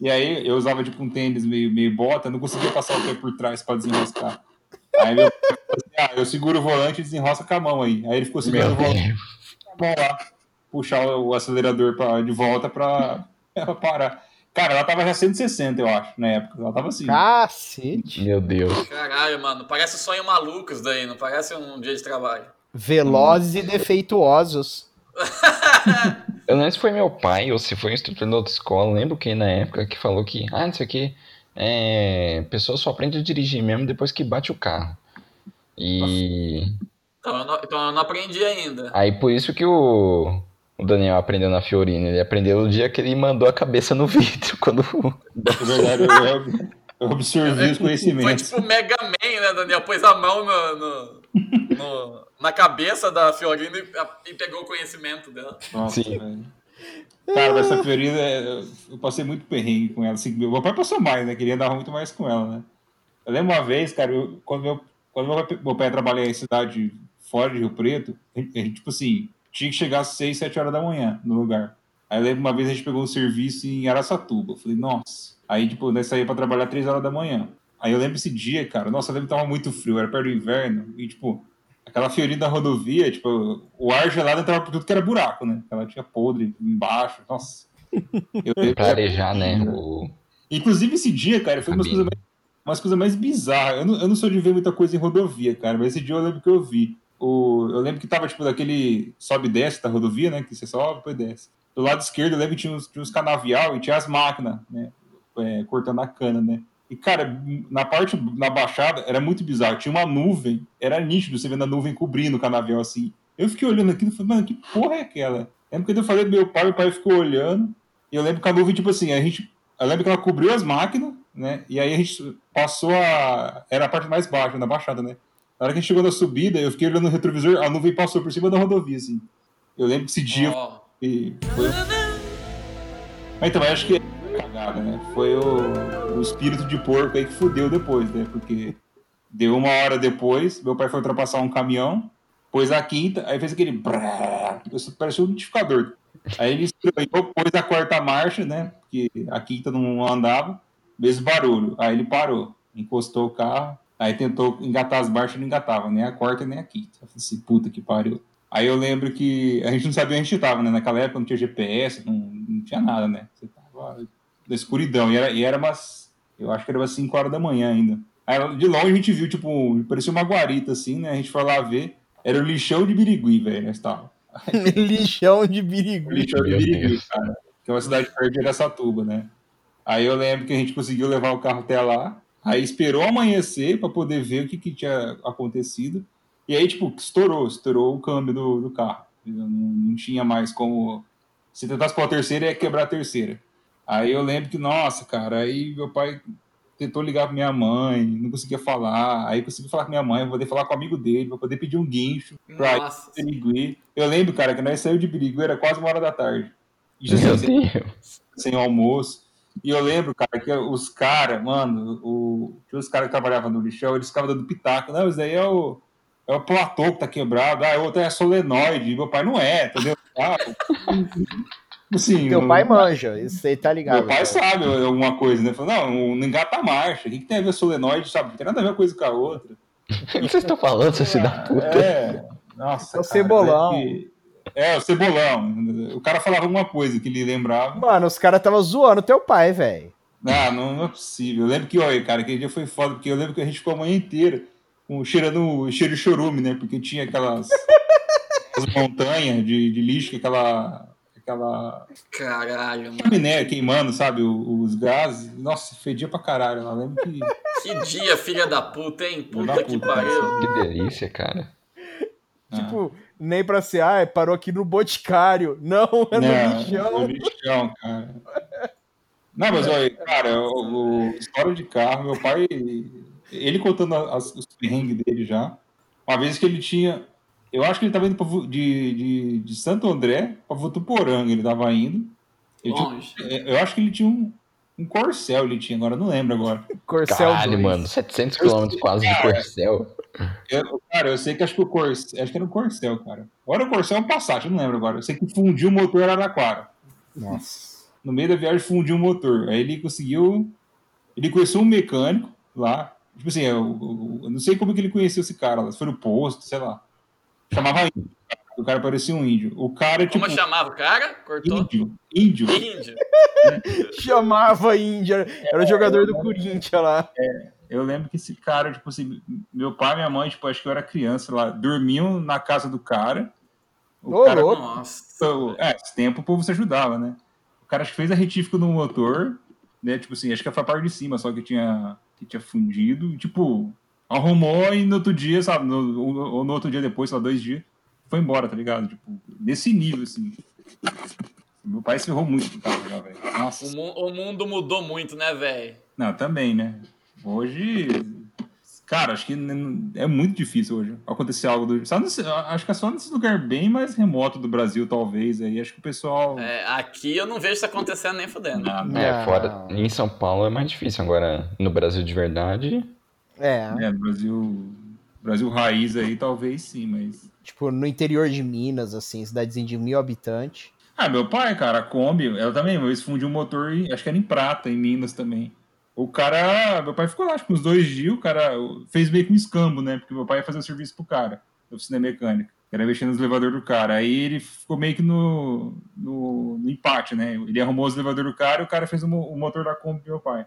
E aí eu usava tipo um tênis meio, meio bota, não conseguia passar o pé por trás pra desenroscar. Aí meu pai falou assim, ah, eu seguro o volante e desenrosca com a mão aí. Aí ele ficou segurando o volante Deus. com a mão lá, puxar o acelerador pra, de volta pra [LAUGHS] ela parar. Cara, ela tava já 160, eu acho, na época. Ela tava assim. cacete. Meu Deus. Caralho, mano, parece sonho maluco isso daí, não parece um dia de trabalho. Velozes e defeituosos. [LAUGHS] Eu não sei se foi meu pai ou se foi um instrutor da autoescola. Lembro quem na época que falou que, ah, não sei o que, é, pessoa só aprende a dirigir mesmo depois que bate o carro. E Então eu não, então eu não aprendi ainda. aí por isso que o, o Daniel aprendeu na Fiorina. Ele aprendeu no dia que ele mandou a cabeça no [LAUGHS] vidro. Quando É verdade, eu, eu absorvi os Foi conhecimentos. tipo Mega Man, né, Daniel? Pôs a mão no, no- no- na cabeça da Fiorina e, e pegou o conhecimento dela. Nossa, Sim. velho. Cara, mas essa Fiorina, eu passei muito perrengue com ela. Assim, meu pai passou mais, né? Queria andar muito mais com ela, né? Eu lembro uma vez, cara, eu- quando, meu, quando meu, pai, meu pai trabalhava em cidade fora de Rio Preto, a gente, a gente, tipo assim, tinha que chegar às 6, 7 horas da manhã no lugar. Aí eu lembro uma vez a gente pegou um serviço em Araçatuba. Eu falei, nossa. Aí, tipo, nós saía pra trabalhar 3 horas da manhã. Aí eu lembro esse dia, cara, nossa, eu lembro que tava muito frio, era perto do inverno, e tipo, aquela fiorinha da rodovia, tipo, o ar gelado entrava por tudo que era buraco, né? Ela tinha podre embaixo, nossa. Eu, [LAUGHS] pra arejar, né? O... Inclusive esse dia, cara, foi umas coisas mais, umas coisas mais bizarras. Eu não, eu não sou de ver muita coisa em rodovia, cara, mas esse dia eu lembro que eu vi. O, eu lembro que tava, tipo, daquele sobe e desce da rodovia, né? Que você sobe e desce. Do lado esquerdo, eu lembro que tinha uns, tinha uns canavial e tinha as máquinas, né? É, cortando a cana, né? E, cara, na parte, na baixada, era muito bizarro. Tinha uma nuvem, era nítido você vendo a nuvem cobrindo o canavial assim. Eu fiquei olhando aquilo e falei, mano, que porra é aquela? Lembro que eu falei pro meu pai, meu pai ficou olhando. E eu lembro que a nuvem, tipo assim, a gente. Eu lembro que ela cobriu as máquinas, né? E aí a gente passou a. Era a parte mais baixa, na baixada, né? Na hora que a gente chegou na subida, eu fiquei olhando no retrovisor, a nuvem passou por cima da rodovia, assim. Eu lembro que esse dia. Oh. Foi... Mas então, eu acho que cagada, né? Foi o, o espírito de porco aí que fudeu depois, né? Porque deu uma hora depois, meu pai foi ultrapassar um caminhão, pôs a quinta, aí fez aquele. Brrr, parecia um notificador. Aí ele estranhou, pôs a quarta marcha, né? Porque a quinta não andava, mesmo barulho. Aí ele parou, encostou o carro, aí tentou engatar as marchas, não engatava, nem a quarta nem a quinta. Eu falei assim, puta que pariu. Aí eu lembro que a gente não sabia onde a gente estava, né? Naquela época não tinha GPS, não, não tinha nada, né? Você tava da escuridão. E era, e era umas. Eu acho que era umas 5 horas da manhã ainda. Aí de longe a gente viu, tipo, parecia uma guarita assim, né? A gente foi lá ver. Era o lixão de Birigui, velho, nós [LAUGHS] tava. lixão de Birigui. Lixão de Birigui, cara. Que é uma cidade perto de Aracatuba, né? Aí eu lembro que a gente conseguiu levar o carro até lá. Aí esperou amanhecer para poder ver o que, que tinha acontecido. E aí, tipo, estourou, estourou o câmbio do, do carro. Não, não tinha mais como. Se tentasse pôr a terceira, ia quebrar a terceira. Aí eu lembro que, nossa, cara, aí meu pai tentou ligar pra minha mãe, não conseguia falar. Aí consegui falar com minha mãe, vou poder falar com o amigo dele, vou poder pedir um guincho pra nossa. ir Birigui. Eu lembro, cara, que nós saímos de Birigui, era quase uma hora da tarde. E meu sem, sem almoço. E eu lembro, cara, que os caras, mano, o, os caras que trabalhavam no lixão, eles ficavam dando pitaco. Não, isso daí é o, é o platô que tá quebrado. Ah, outro é solenoide. Meu pai não é, entendeu? Ah, [LAUGHS] Assim, Teu pai manja, isso aí tá ligado. Meu pai cara. sabe alguma coisa, né? Falou, não, não engata a marcha. O que, que tem a ver solenoide, sabe? Não tem nada a ver uma coisa com a outra. O que vocês estão falando, seu filho da puta? É, nossa. É o cebolão. É, que... é, o cebolão. O cara falava alguma coisa que ele lembrava. Mano, os caras estavam zoando teu pai, velho. Ah, não, não é possível. Eu lembro que, olha, cara, aquele dia foi foda, porque eu lembro que a gente ficou a manhã inteira com, cheirando cheiro de chorume, né? Porque tinha aquelas [LAUGHS] montanhas de, de lixo, aquela aquela. Caralho, mano. Chaminé queimando, sabe? Os gases. Nossa, fedia pra caralho. Eu lembro que. Que dia, filha da puta, hein? Puta, puta que pariu. Que delícia, cara. Tipo, ah. Nem pra ser, ah, parou aqui no Boticário. [LAUGHS] Não, é no Não, lixão. É no lixão, cara. Não, mas olha, cara, o, o, história de carro, meu pai, ele contando as, os perrengues dele já. Uma vez que ele tinha eu acho que ele estava indo pra, de, de, de Santo André para Votuporanga, ele estava indo. Longe. Tinha, é, eu acho que ele tinha um, um Corcel, ele tinha, agora não lembro agora. [LAUGHS] Corcel Caralho, mano, 700 km quase de Corcel. Eu, cara, eu sei que acho que o Corcel, acho que era o Corcel, cara. Agora o Corcel é um Passat, eu não lembro agora. Eu sei que fundiu o motor Araraquara. Nossa. No meio da viagem fundiu o motor. Aí ele conseguiu, ele conheceu um mecânico lá. Tipo assim, eu, eu, eu não sei como que ele conheceu esse cara lá, se foi no posto, sei lá. Chamava índio. O cara parecia um índio. O cara, tipo. Como chamava o cara? Cortou? Índio. Índio. Índio. [LAUGHS] [LAUGHS] chamava índio. Era o jogador do Corinthians lá. É. Eu lembro que esse cara, tipo assim, meu pai e minha mãe, tipo, acho que eu era criança lá, dormiam na casa do cara. O Ô, cara, Nossa. É, esse tempo o povo se ajudava, né? O cara acho que fez a retífica no motor, né? Tipo assim, acho que foi a parte de cima só que tinha, que tinha fundido. tipo, arrumou e no outro dia, sabe? No, ou no outro dia depois, só dois dias, foi embora, tá ligado? Tipo, nesse nível, assim. Meu pai se ferrou muito já, velho. Nossa. O, mu o, mundo mudou muito, né, velho? Não, também, né? Hoje. Cara, acho que é muito difícil hoje acontecer algo do. Só nesse, acho que é só nesse lugar bem mais remoto do Brasil, talvez. Aí acho que o pessoal. É, aqui eu não vejo isso acontecendo nem fudendo. Não, é, fora. Em São Paulo é mais difícil. Agora, no Brasil de verdade. É. É, Brasil. Brasil raiz aí, talvez sim, mas. Tipo, no interior de Minas, assim, cidadezinha de mil habitantes. Ah, meu pai, cara, a Kombi, ela também, vez fundiu um motor, acho que era em prata, em Minas também. O cara, meu pai ficou lá, acho que uns dois dias, o cara fez meio que um escambo, né? Porque meu pai ia fazer o serviço pro cara, da oficina mecânica. Era mexendo nos elevadores do cara. Aí ele ficou meio que no, no, no empate, né? Ele arrumou os elevadores do cara e o cara fez o, o motor da Kombi do meu pai.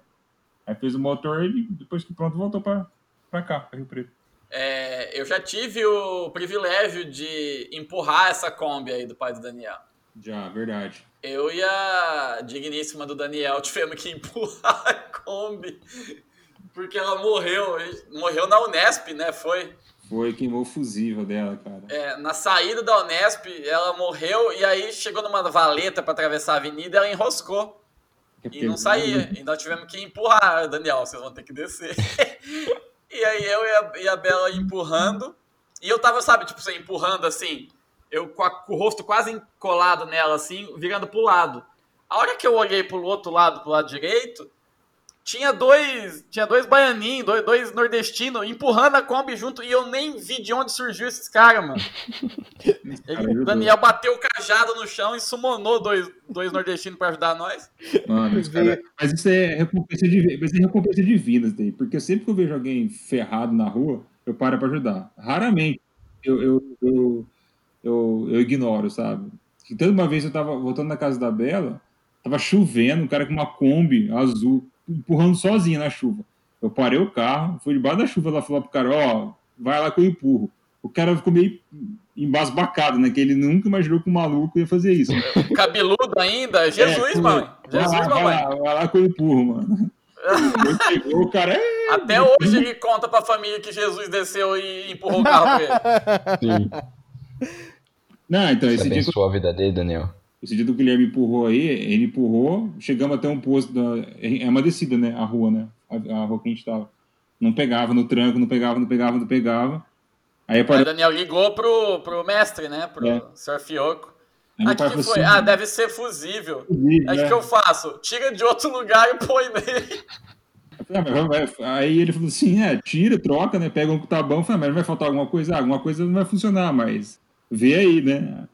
Aí fez o motor e depois que pronto voltou pra, pra cá, pra Rio Preto. É, eu já tive o privilégio de empurrar essa Kombi aí do pai do Daniel. Já, verdade. Eu e a digníssima do Daniel tivemos que [LAUGHS] empurrar a Kombi porque ela morreu. Morreu na Unesp, né? Foi. Foi, queimou o fusível dela, cara. É, na saída da Unesp, ela morreu e aí chegou numa valeta para atravessar a avenida e ela enroscou. e não saía. E nós tivemos que empurrar, Daniel, vocês vão ter que descer. [LAUGHS] e aí eu e a, e a Bela empurrando. E eu tava, sabe, tipo, você empurrando assim, eu com, a, com, o rosto quase colado nela, assim, virando pro lado. A hora que eu olhei pro outro lado, pro lado direito, tinha dois, tinha dois baianinhos, dois, dois nordestinos empurrando a Kombi junto e eu nem vi de onde surgiu esses caras, mano. [LAUGHS] Ele, o Daniel bateu o cajado no chão e sumonou dois, dois nordestinos para ajudar nós. Mano, cara, mas isso é recompensa de, mas é recompensa de vidas daí, porque sempre que eu vejo alguém ferrado na rua, eu paro para ajudar. Raramente eu, eu, eu, eu, eu ignoro, sabe? Então, uma vez eu tava voltando na casa da Bela, tava chovendo, um cara com uma Kombi azul empurrando sozinho na chuva. Eu parei o carro, fui debaixo da chuva, ela falou pro cara, ó, oh, vai lá que eu empurro. O cara ficou meio embasbacado, né? Que ele nunca imaginou que o maluco ia fazer isso. [LAUGHS] Cabeludo ainda? Jesus, é, mano. Jesus, vai, mamãe. Vai lá, vai lá que eu empurro, mano. Chegou, [LAUGHS] o cara é... Até hoje ele conta pra família que Jesus desceu e empurrou o carro pra ele. [LAUGHS] Sim. Não, então, esse Você dia. a vida dele, Daniel. Esse dia do Guilherme empurrou aí, ele empurrou, chegamos até um posto, da, é uma descida, né, a rua, né, a, a rua que a gente tava. Não pegava no tranco, não pegava, não pegava, não pegava. Aí, o Daniel ligou pro, pro mestre, né, pro é. Sr. Fioco. Aí, que, que foi? Assim, ah, deve ser fusível. fusível aí o é. que eu faço? Tira de outro [LAUGHS] lugar e põe nele. Aí ele falou assim: é, tira, troca, né? Pega um que tá bom. Falei, mas vai faltar alguma coisa? Ah, alguma coisa não vai funcionar, mas vê aí, né?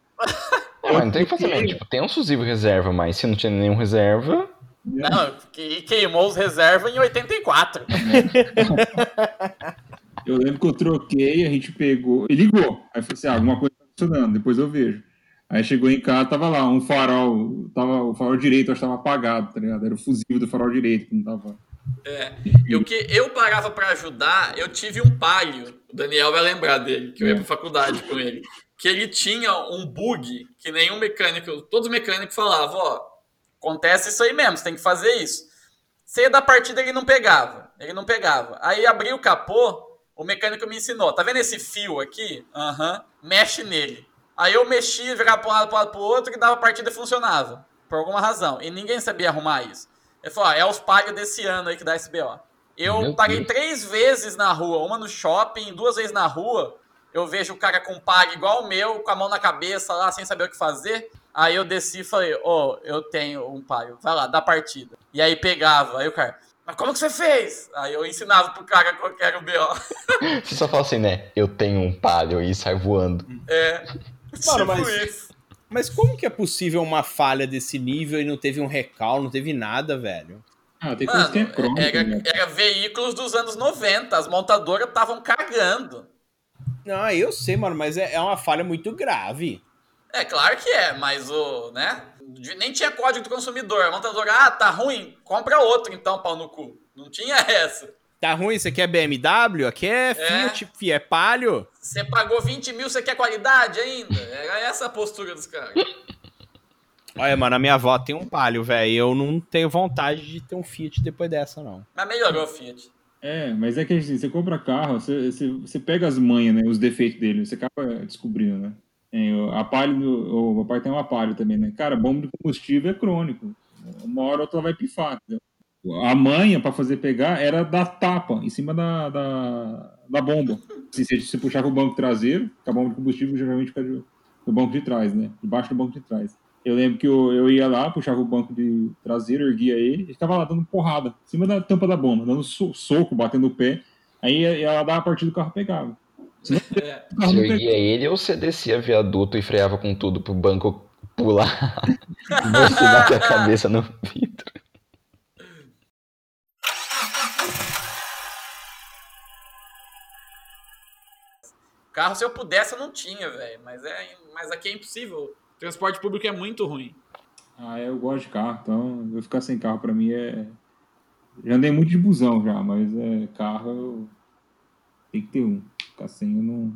Não, mas não tem que fazer Tipo, tem um fusível reserva, mas se não tinha nenhum reserva. Não, que queimou os reservas em 84. [LAUGHS] eu lembro que eu troquei, a gente pegou e ligou. Aí falei assim: ah, alguma coisa tá funcionando, depois eu vejo. Aí chegou em casa, tava lá, um farol, tava, o farol direito acho que tava apagado, tá ligado? Era o fusível do farol direito que não tava. É, eu que eu pagava para ajudar, eu tive um palio. O Daniel vai lembrar dele, que eu ia pra faculdade com ele que ele tinha um bug que nenhum mecânico, todos os mecânicos falavam, ó, acontece isso aí mesmo, você tem que fazer isso. Ceia da partida ele não pegava, ele não pegava. Aí abriu o capô, o mecânico me ensinou, tá vendo esse fio aqui? Aham, uhum. mexe nele. Aí eu mexia, virava para um lado, para lado, pro outro, e dava partida e funcionava, por alguma razão. E ninguém sabia arrumar isso. Ele falou, ó, é os pagos desse ano aí que dá SBO. Eu Meu paguei Deus. três vezes na rua, uma no shopping, duas vezes na rua, eu vejo o cara com pag igual o meu, com a mão na cabeça lá, sem saber o que fazer. Aí eu desci e falei, ó, oh, eu tenho um pag, vai lá, dá partida. E aí pegava, aí o cara, mas como que você fez? Aí eu ensinava pro cara qual era o BO. [LAUGHS] Você só fala assim, né? Eu tenho um palio e sai voando. É. [LAUGHS] Mano, tipo mas, isso. mas como que é possível uma falha desse nível e não teve um recal, não teve nada, velho? Ah, tem Mano, coisa que é era, né? era veículos dos anos 90, as montadoras estavam cagando. Não, eu sei, mano, mas é, é uma falha muito grave. É, claro que é, mas o, né? Nem tinha código do consumidor. A montadora, ah, tá ruim, compra outro então, pau no cu. Não tinha [LAUGHS] essa. Tá ruim, você quer BMW? Aqui é, é Fiat, é, é Palio. Você pagou 20 mil, você quer qualidade ainda? Era essa a postura dos caras. [LAUGHS] Olha, mano, a minha avó tem um Palio, velho. Eu não tenho vontade de ter um Fiat depois dessa, não. Mas melhorou o Fiat. É, mas é que assim, você compra carro, você, você, você pega as manhas, né, os defeitos dele, você acaba descobrindo, né? A Palio, o papai tem uma Palio também, né? Cara, bomba de combustível é crônico. Uma hora ou outra vai pifar, entendeu? A manha para fazer pegar era da tapa em cima da, da, da bomba. Assim, se você puxava o banco traseiro, a bomba de combustível geralmente fica no banco de trás, né? Debaixo do banco de trás. Eu lembro que eu, eu ia lá, puxava o banco de traseiro, erguia ele, ele ficava lá dando porrada, em cima da tampa da bomba, dando so, soco, batendo o pé. Aí ela dava a partida do carro pegava. Senão, é, Se erguia pegava. ele ou você descia viaduto e freava com tudo pro banco pular, [LAUGHS] você bate a cabeça no vidro. Carro, se eu pudesse, eu não tinha, velho. Mas, é, mas aqui é impossível Transporte público é muito ruim. Ah, eu gosto de carro, então eu ficar sem carro pra mim é. Já andei muito de busão já, mas é carro eu... tem que ter um. Ficar sem eu não.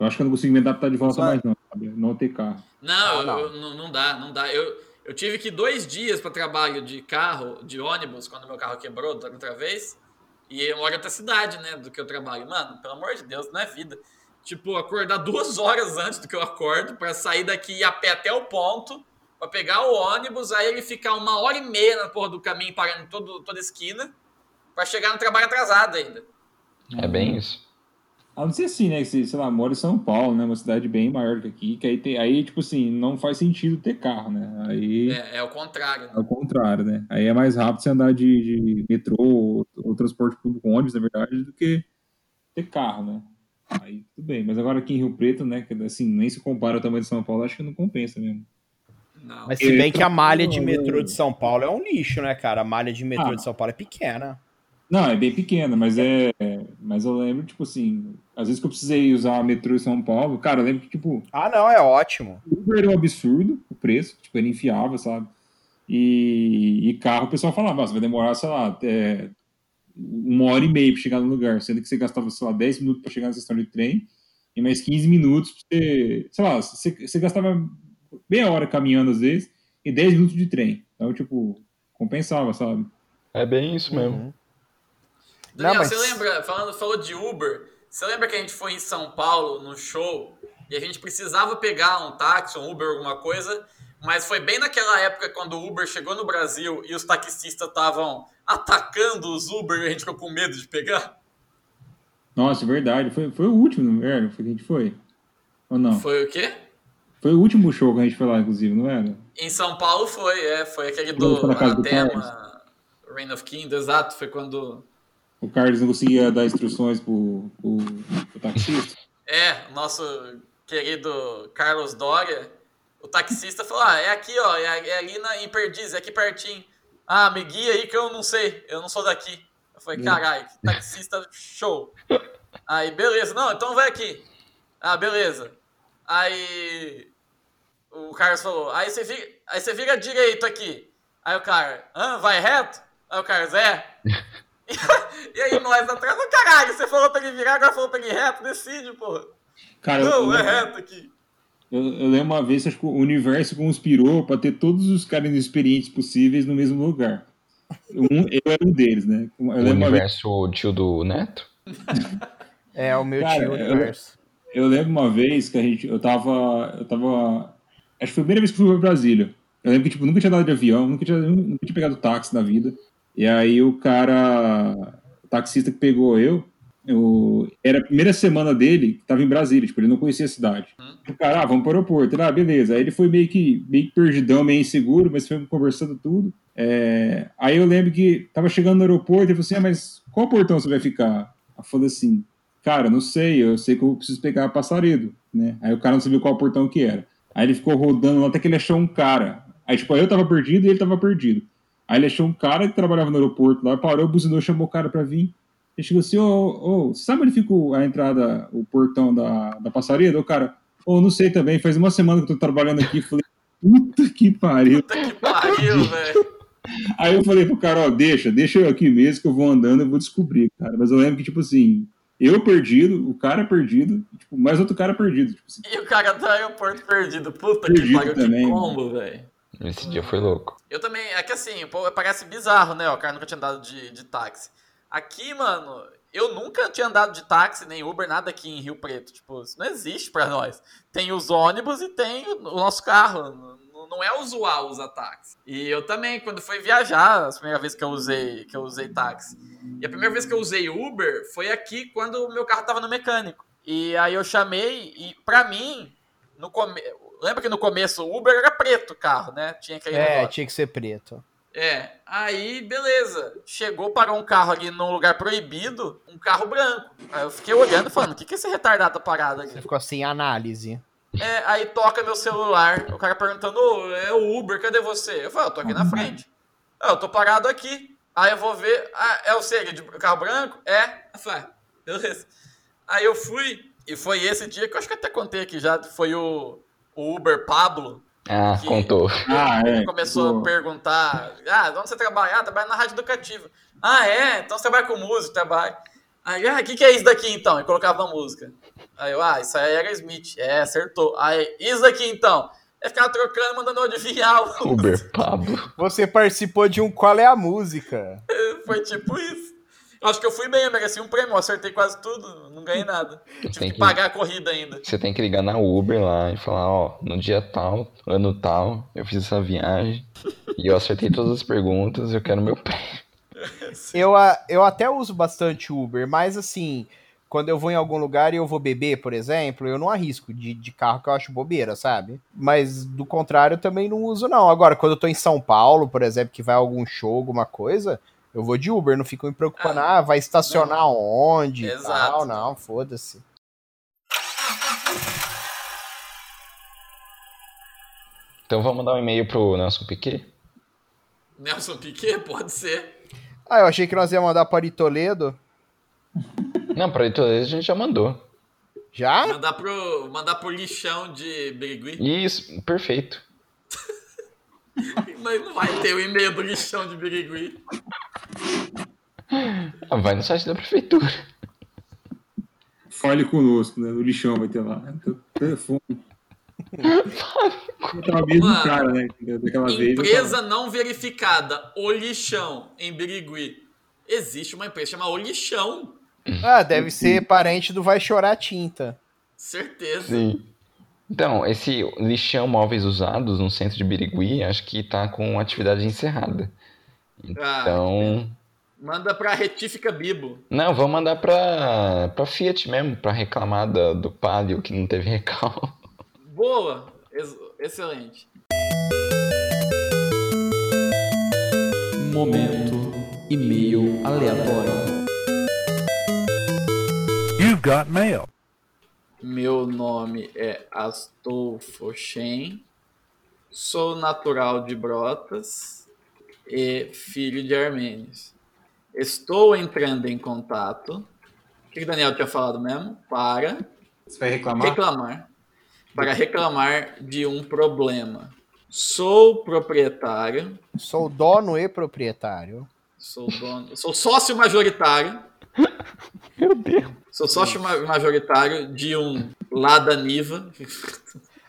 Eu acho que eu não consigo me adaptar de volta mais, não, sabe? Não ter carro. Não, Ah, não. eu- não, não dá, não dá. Eu, eu tive que ir dois dias para trabalho de carro, de ônibus, quando meu carro quebrou da outra vez. E eu moro em outra cidade, né, do que eu trabalho. Mano, pelo amor de Deus, não é vida. Tipo, acordar duas [LAUGHS] horas antes do que eu acordo para sair daqui e ir a pé até o ponto, para pegar o ônibus, aí ele ficar uma hora e meia na porra do caminho, parando em todo, toda esquina, para chegar no trabalho atrasado ainda. É bem isso. A não ser assim, né? Que você, sei lá, mora em São Paulo, né? Uma cidade bem maior que aqui, que aí, tem, aí tipo assim, não faz sentido ter carro, né? Aí É, é o contrário. é Né? o contrário, né? Aí é mais rápido você andar de, de metrô ou, ou transporte público, ônibus, na verdade, do que ter carro, né? Aí tudo bem, mas agora aqui em Rio Preto, né? Que assim, nem se compara ao tamanho de São Paulo, acho que não compensa mesmo. Não. Mas se bem que a malha de metrô de São Paulo é um lixo, né, cara? A malha de metrô Ah. de São Paulo é pequena. Não, é bem pequena, mas é. Mas eu lembro, tipo assim, às vezes que eu precisei usar a metrô em São Paulo, cara, eu lembro que, tipo, Ah, não, é ótimo. Uber era um absurdo o preço, tipo, era infiável, sabe? E, e carro, o pessoal falava, "Nossa, vai demorar, sei lá, até uma hora e meia pra chegar no lugar, sendo que você gastava, sei lá, 10 minutos pra chegar na estação de trem e mais 15 minutos pra você, sei lá, você, você gastava meia hora caminhando às vezes e 10 minutos de trem. Então, tipo, compensava, sabe? É bem isso mesmo. Uhum. Daniel, Não, mas- você lembra, falando, falou de Uber, você lembra que a gente foi em São Paulo no show e a gente precisava pegar um táxi, um Uber, alguma coisa, mas foi bem naquela época quando o Uber chegou no Brasil e os taxistas estavam atacando os Uber e a gente ficou com medo de pegar? Nossa, verdade. Foi, foi o último, não era? Foi que a gente foi? Ou não? Foi. Foi o quê? o último show que a gente foi lá, inclusive, não era? Em São Paulo foi, é, foi aquele do Anatema, Reign of Kingdom, exato, foi quando... O Carlos não conseguia dar instruções pro, pro, pro taxista. É, o nosso querido Carlos Doria, o taxista falou: Ah, é aqui, ó, é, é ali na, em Perdiz, é aqui pertinho. Ah, me guia aí que eu não sei, eu não sou daqui. Eu falei: Caralho, que taxista show. Aí, beleza, não, então vai aqui. Ah, beleza. Aí o Carlos falou: Aí você vira, aí você vira direito aqui. Aí o cara: Hã, vai reto? Aí o Carlos: É. [LAUGHS] E aí nós atrás, "Ô, caralho, você falou pra ele virar, agora falou pra ele ir reto, decide, porra. Cara, eu, Não, é eu, reto aqui. Eu, eu lembro uma vez, acho que o universo conspirou pra ter todos os caras inexperientes possíveis no mesmo lugar. Um, eu era um deles, né? Eu O vez, universo o tio do Neto? [LAUGHS] É o meu Cara, tio eu- universo. eu lembro uma vez que a gente, eu tava, eu tava, acho que foi a primeira vez que eu fui pra Brasília. Eu lembro que, tipo, nunca tinha dado de avião, nunca tinha, nunca tinha pegado táxi na vida. E aí o cara, o taxista que pegou eu, eu era a primeira semana dele que tava em Brasília, tipo, ele não conhecia a cidade. O cara, ah, vamos pro aeroporto. Ele, ah, beleza. Aí ele foi meio que, meio que perdidão, meio inseguro, mas foi conversando tudo. É, Aí eu lembro que tava chegando no aeroporto e ele falou assim, ah, mas qual portão você vai ficar? Eu falei assim, cara, não sei, eu sei que eu preciso pegar passaredo, né? Aí o cara não sabia qual portão que era. Aí ele ficou rodando lá até que ele achou um cara. Aí, tipo, eu tava perdido e ele tava perdido. Aí ele achou um cara que trabalhava no aeroporto lá, parou, buzinou, chamou o cara pra vir. Ele chegou assim, ô, ô, sabe onde fica a entrada, o portão da, da passareda? O cara, ô, não sei também, faz uma semana que eu tô trabalhando aqui. Falei, puta que pariu. Puta que pariu, [LAUGHS] velho. Aí eu falei pro cara, ó, deixa, deixa eu aqui mesmo que eu vou andando, eu vou descobrir, cara. Mas eu lembro que, tipo assim, eu perdido, o cara perdido, tipo, mais outro cara perdido. Tipo assim, E o cara do aeroporto perdido. Puta que Perdido pariu, também, que combo, velho. Esse dia foi louco. Eu também, é que assim, parece bizarro, né? O cara nunca tinha andado de, de táxi. Aqui, mano, eu nunca tinha andado de táxi, nem Uber, nada aqui em Rio Preto. Tipo, isso não existe pra nós. Tem os ônibus e tem o nosso carro. Não é usual usar táxi. E eu também, quando fui viajar, a primeira vez que eu usei, que eu usei táxi. E a primeira vez que eu usei Uber foi aqui quando o meu carro tava no mecânico. E aí eu chamei, e pra mim, no come... lembra que no começo o Uber era preto o carro, né? Tinha aquele É, negócio. tinha que ser preto. É, aí beleza. Chegou para um carro ali num lugar proibido, um carro branco. Aí eu fiquei olhando e falando, o que, que esse retardado tá parado aqui? Você ficou assim, análise. É, aí toca meu celular, o cara perguntando, ô, é o Uber, cadê você? Eu falo, eu tô aqui na frente. Ah, eu tô parado aqui. Aí eu vou ver, ah, é o Sega de carro branco? É. Eu falei, ah, beleza. Aí eu fui, E foi esse dia que eu acho que até contei aqui já, foi o, o Uber Pablo. Ah, Que- contou. Ah, é. começou a perguntar: Ah, onde você trabalha? Ah, trabalho na rádio educativa. Ah, é? Então você trabalha com música, trabalha. Aí, ah, o que, que é isso daqui então? E colocava a música. Aí eu, ah, isso aí era Smith. É, acertou. Aí, isso daqui então? É ficar trocando, mandando eu adivinhar. Uber Pablo. Você participou de um Qual é a Música? [LAUGHS] Foi tipo isso. Eu Acho que eu fui bem, eu mereci um prêmio, eu acertei quase tudo, não ganhei nada. [LAUGHS] Tive Tem que que- pagar a corrida ainda. Você tem que ligar na Uber lá e falar, ó, no dia tal, ano tal, eu fiz essa viagem [LAUGHS] e eu acertei todas as perguntas, eu quero meu prêmio. [LAUGHS] Eu, eu até uso bastante Uber, mas assim, quando eu vou em algum lugar e eu vou beber, por exemplo, eu não arrisco de, de carro que eu acho bobeira, sabe? Mas do contrário, eu também não uso, não. Agora, quando eu tô em São Paulo, por exemplo, que vai a algum show, alguma coisa, eu vou de Uber, não fico me preocupando, ah, vai estacionar onde? e Exato. Tal, não, foda-se. Então vamos mandar um e-mail pro Nelson Piquet? Nelson Piquet, pode ser. Ah, eu achei que nós ia mandar para Toledo. Não, pra Toledo a gente já mandou. Já? Mandar pro, mandar pro lixão de Birigui. Isso, perfeito. [LAUGHS] Mas não vai ter o e-mail do lixão de Birigui. Ah, vai no site da prefeitura. Fale conosco, né? No lixão vai ter lá. Telefone. Mesmo Mano, cara, né? Daquela vez. Empresa não verificada, O Lixão, em Birigui. Existe uma empresa chamada O Lixão. Ah, deve ser parente do Vai Chorar Tinta. Certeza. Sim. Então, esse lixão móveis usados no centro de Birigui, acho que tá com atividade encerrada. Ah, Então, Manda pra Retífica Bibo. não, vamos mandar pra, pra Fiat mesmo, pra reclamar da- do Palio que não teve recall. Boa. Ex- excelente. Momento e-mail aleatório. You've got mail. Meu nome é Astolfo Shen. Sou natural de Brotas e filho de armênios. Estou entrando em contato. O que o Daniel tinha falado mesmo? Para Você vai reclamar? reclamar. Para reclamar de um problema. Sou proprietário. Sou dono e proprietário. Sou dono. Sou sócio majoritário. [LAUGHS] Meu Deus. Sou sócio ma- majoritário de um Lada Niva.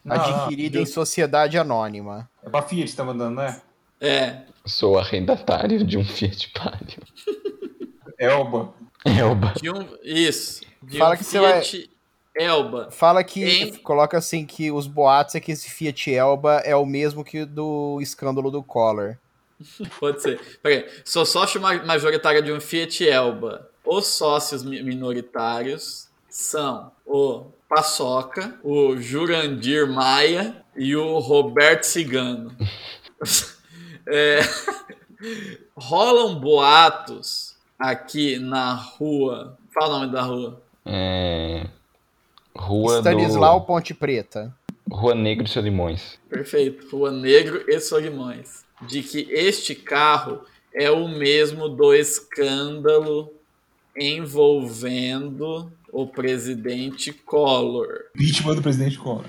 adquirido em sociedade anônima. É Fiat que tá mandando, né? É. Sou arrendatário de um Fiat Palio. [LAUGHS] Elba. Elba. De um. Isso. De Fala um que você vai- Fiat Elba. Fala que. Em- Coloca assim que os boatos é que esse Fiat Elba é o mesmo que o do escândalo do Collor. [LAUGHS] Pode ser. Peraí. Sou sócio ma- majoritário de um Fiat Elba. Os sócios mi- minoritários são o Paçoca, o Jurandir Maia e o Roberto Cigano. [LAUGHS] É, [LAUGHS] rolam boatos aqui na rua. Fala o nome da rua. É... Rua Stanislau Ponte Preta. do... Rua Negro de Solimões. Perfeito. Rua Negro e Solimões. De que este carro é o mesmo do escândalo envolvendo o presidente Collor. Vítima do presidente Collor.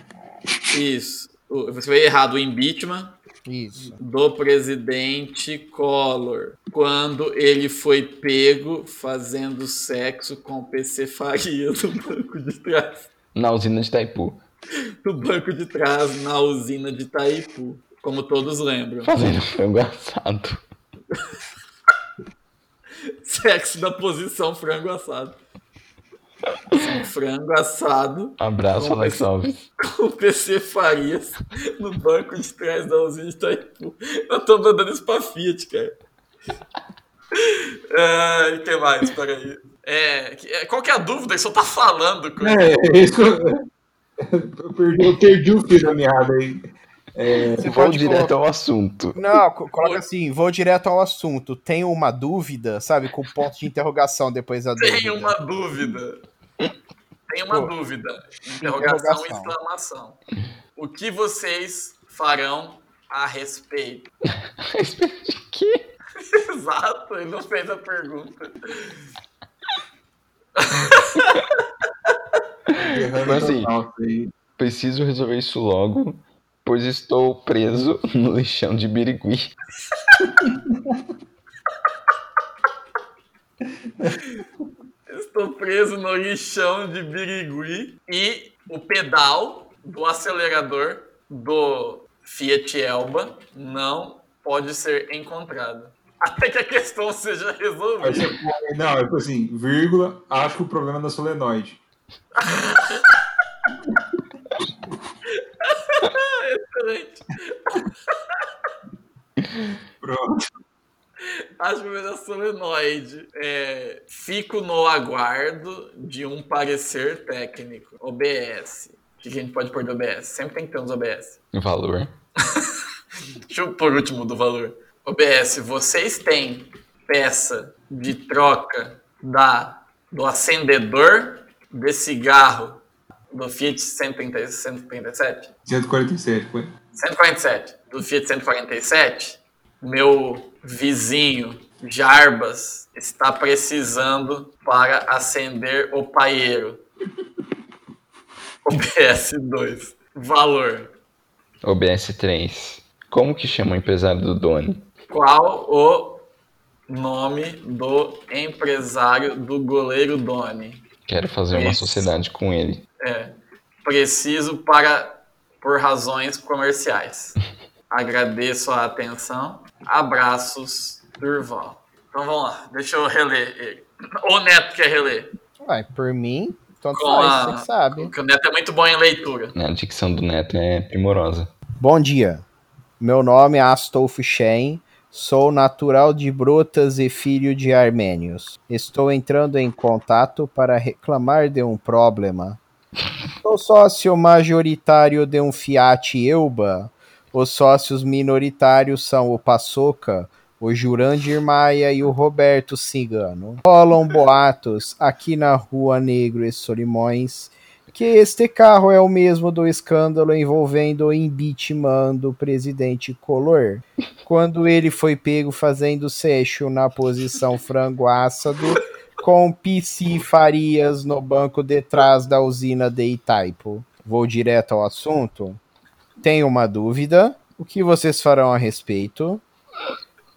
Isso. Você foi errado. O impeachment Isso. do presidente Collor. Quando ele foi pego fazendo sexo com o PC Faria no banco de trás. Na usina de Itaipu. No banco de trás, na usina de Itaipu. Como todos lembram. Fazendo frango assado. [LAUGHS] Sexo da posição frango assado. Um frango assado Abraço, Alex Alves. com o PC Farias no banco de trás da usina de Itaipu. Eu tô mandando isso pra Fiat, cara. É, [LAUGHS] e que mais? Peraí. É, é, qual que é a dúvida você tá falando? Com... É, é isso [LAUGHS] eu... perdi, eu perdi o fio da meada aí. Você Vou direto colocar- ao assunto. Não, co- coloca assim, vou direto ao assunto. Tenho uma dúvida, sabe? Com ponto de interrogação depois da dúvida. Tem uma dúvida. Tem uma Pô, dúvida. Interrogação, interrogação. exclamação. O que vocês farão a respeito? [LAUGHS] Respeito de quê? Exato, ele não fez a pergunta. Mas assim. Preciso resolver isso logo, pois estou preso no lixão de Birigui. [LAUGHS] Estou preso no lixão de Birigui e o pedal do acelerador do Fiat Elba não pode ser encontrado. Até que a questão seja resolvida. põe- Não, é tipo assim, vírgula, acho que o problema é da solenoide. [LAUGHS] Excelente. Pronto. Acho que vai dar solenoide. É, fico no aguardo de um parecer técnico. OBS. O que a gente pode pôr do OBS? Sempre tem que ter uns OBS. Valor. [LAUGHS] Deixa eu por último do valor. OBS, vocês têm peça de troca da, do acendedor de cigarro do Fiat 130 137? 147, foi. 147. Do Fiat 147, meu vizinho Jarbas está precisando para acender o paeiro. OBS 2. Valor. OBS 3. Como que chama o empresário do Doni? Qual o nome do empresário do goleiro Doni? Quero fazer uma sociedade com ele. É. Preciso para por razões comerciais. [LAUGHS] Agradeço a atenção. Abraços, Durval. Então vamos lá, deixa eu reler ele. O Neto quer reler. Ué, por mim, tanto Com faz, a- você que sabe. Porque o Neto é muito bom em leitura. A dicção do Neto é primorosa. Bom dia. Meu nome é Astolfo Shen. Sou natural de Brotas e filho de armênios. Estou entrando em contato para reclamar de um problema. Sou sócio majoritário de um Fiat Elba. Os sócios minoritários são o Paçoca, o Jurandir Maia e o Roberto Cigano. Rolam boatos aqui na Rua Negro e Solimões que este carro é o mesmo do escândalo envolvendo o impeachment do presidente Collor, quando ele foi pego fazendo seixo na posição frango ássado com PC Farias no banco detrás da usina de Itaipu. Vou direto ao assunto. Tenho uma dúvida. O que vocês farão a respeito?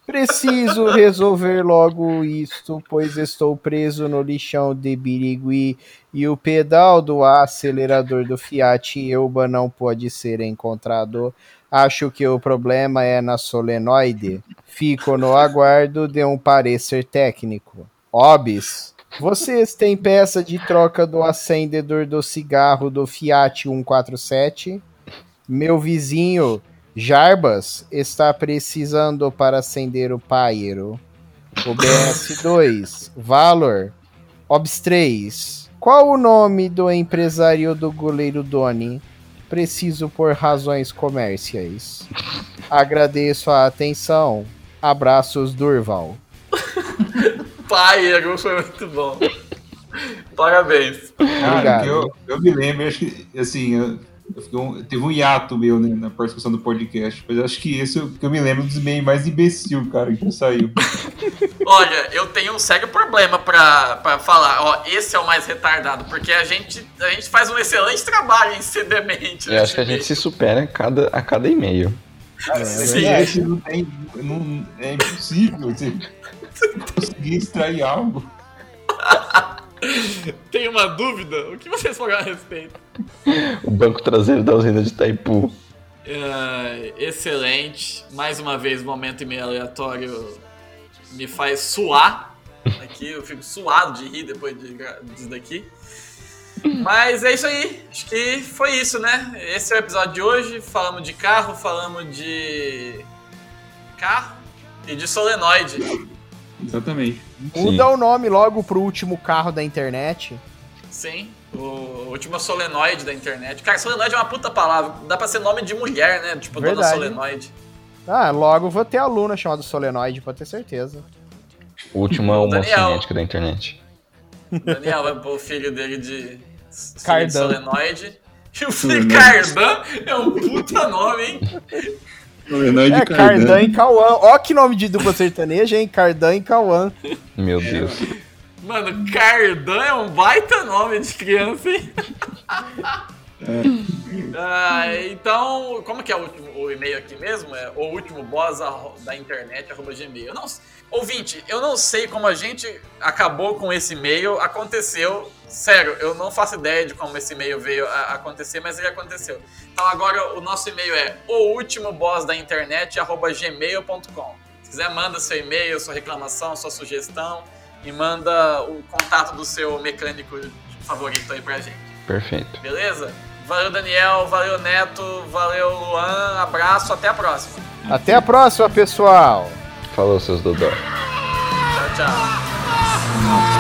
Preciso resolver logo isto, pois estou preso no lixão de Birigui e o pedal do acelerador do Fiat Elba não pode ser encontrado. Acho que o problema é na solenoide. Fico no aguardo de um parecer técnico. Obis, vocês têm peça de troca do acendedor do cigarro do Fiat 147? Meu vizinho Jarbas está precisando para acender o paeiro. O BS2, Valor, Obs 3. Qual o nome do empresário do goleiro Doni? Preciso por razões comerciais. Agradeço a atenção. Abraços, Durval. [LAUGHS] Paeiro foi muito bom. Parabéns. Cara, eu, eu me lembro, acho que, assim, eu, um- teve um hiato meu né, na participação do podcast, mas acho que esse eu, que eu me lembro dos meio mais imbecil, cara, que saiu. [LAUGHS] Olha, eu tenho um sério problema pra, pra falar. Ó, esse é o mais retardado, porque a gente, a gente faz um excelente trabalho em ser demente. Eu acho que a gente se supera a cada, a cada e-mail. Sim. Esse não tem. Não, é impossível você conseguir extrair algo. [LAUGHS] [LAUGHS] Tem uma dúvida? O que vocês falaram a respeito? O banco traseiro da usina de Itaipu. É, excelente. Mais uma vez, momento e meio aleatório me faz suar. Aqui eu fico suado de rir depois de, disso daqui. Mas é isso aí. Acho que foi isso, né? Esse é o episódio de hoje. Falamos de carro, falamos de carro e de solenoide. Exatamente. Muda o nome logo pro último carro da internet. Sim, o último solenoide da internet. Cara, solenoide é uma puta palavra. Dá pra ser nome de mulher, né? Tipo, dona Verdade. solenoide. Ah, logo vou ter aluna chamada Solenoide, pode ter certeza. O último é o da internet. Daniel vai pôr o filho dele de, filho de Cardan. solenoide. E [LAUGHS] o filho Solenoide. Cardan é um puta nome, hein? É, Cardan e Cauã. Ó que nome de dupla sertaneja, hein? Cardan e Cauã. Meu Deus. Mano, Cardan é um baita nome de criança, hein? [LAUGHS] Ah, então, como que é o, último, o e-mail aqui mesmo? É o último boss da internet, arroba gmail. Eu não, ouvinte, eu não sei como a gente acabou com esse e-mail, aconteceu. Sério, eu não faço ideia de como esse e-mail veio a acontecer, mas ele aconteceu. Então agora o nosso e-mail é o último boss da internet, arroba gmail.com. Se quiser, manda seu e-mail, sua reclamação, sua sugestão e manda o contato do seu mecânico favorito aí pra gente. Perfeito. Beleza? Valeu, Daniel. Valeu, Neto. Valeu, Luan. Abraço. Até a próxima. Até a próxima, pessoal. Falou, seus Dodó. Tchau, tchau.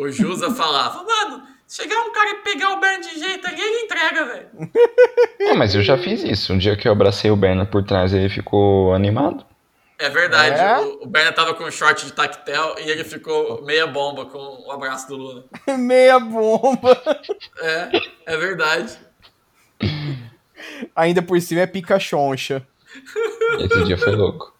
O Jusa falava, mano, chegar um cara e pegar o Berno de jeito ali, ele entrega, velho. [LAUGHS] É, mas eu já fiz isso. Um dia que eu abracei o Berno por trás, ele ficou animado. É verdade, é? o, o Berna tava com um short de tactel e ele ficou meia bomba com o abraço do Lula. [LAUGHS] meia bomba. [LAUGHS] É, é verdade. Ainda por cima é pica choncha. Esse dia foi louco.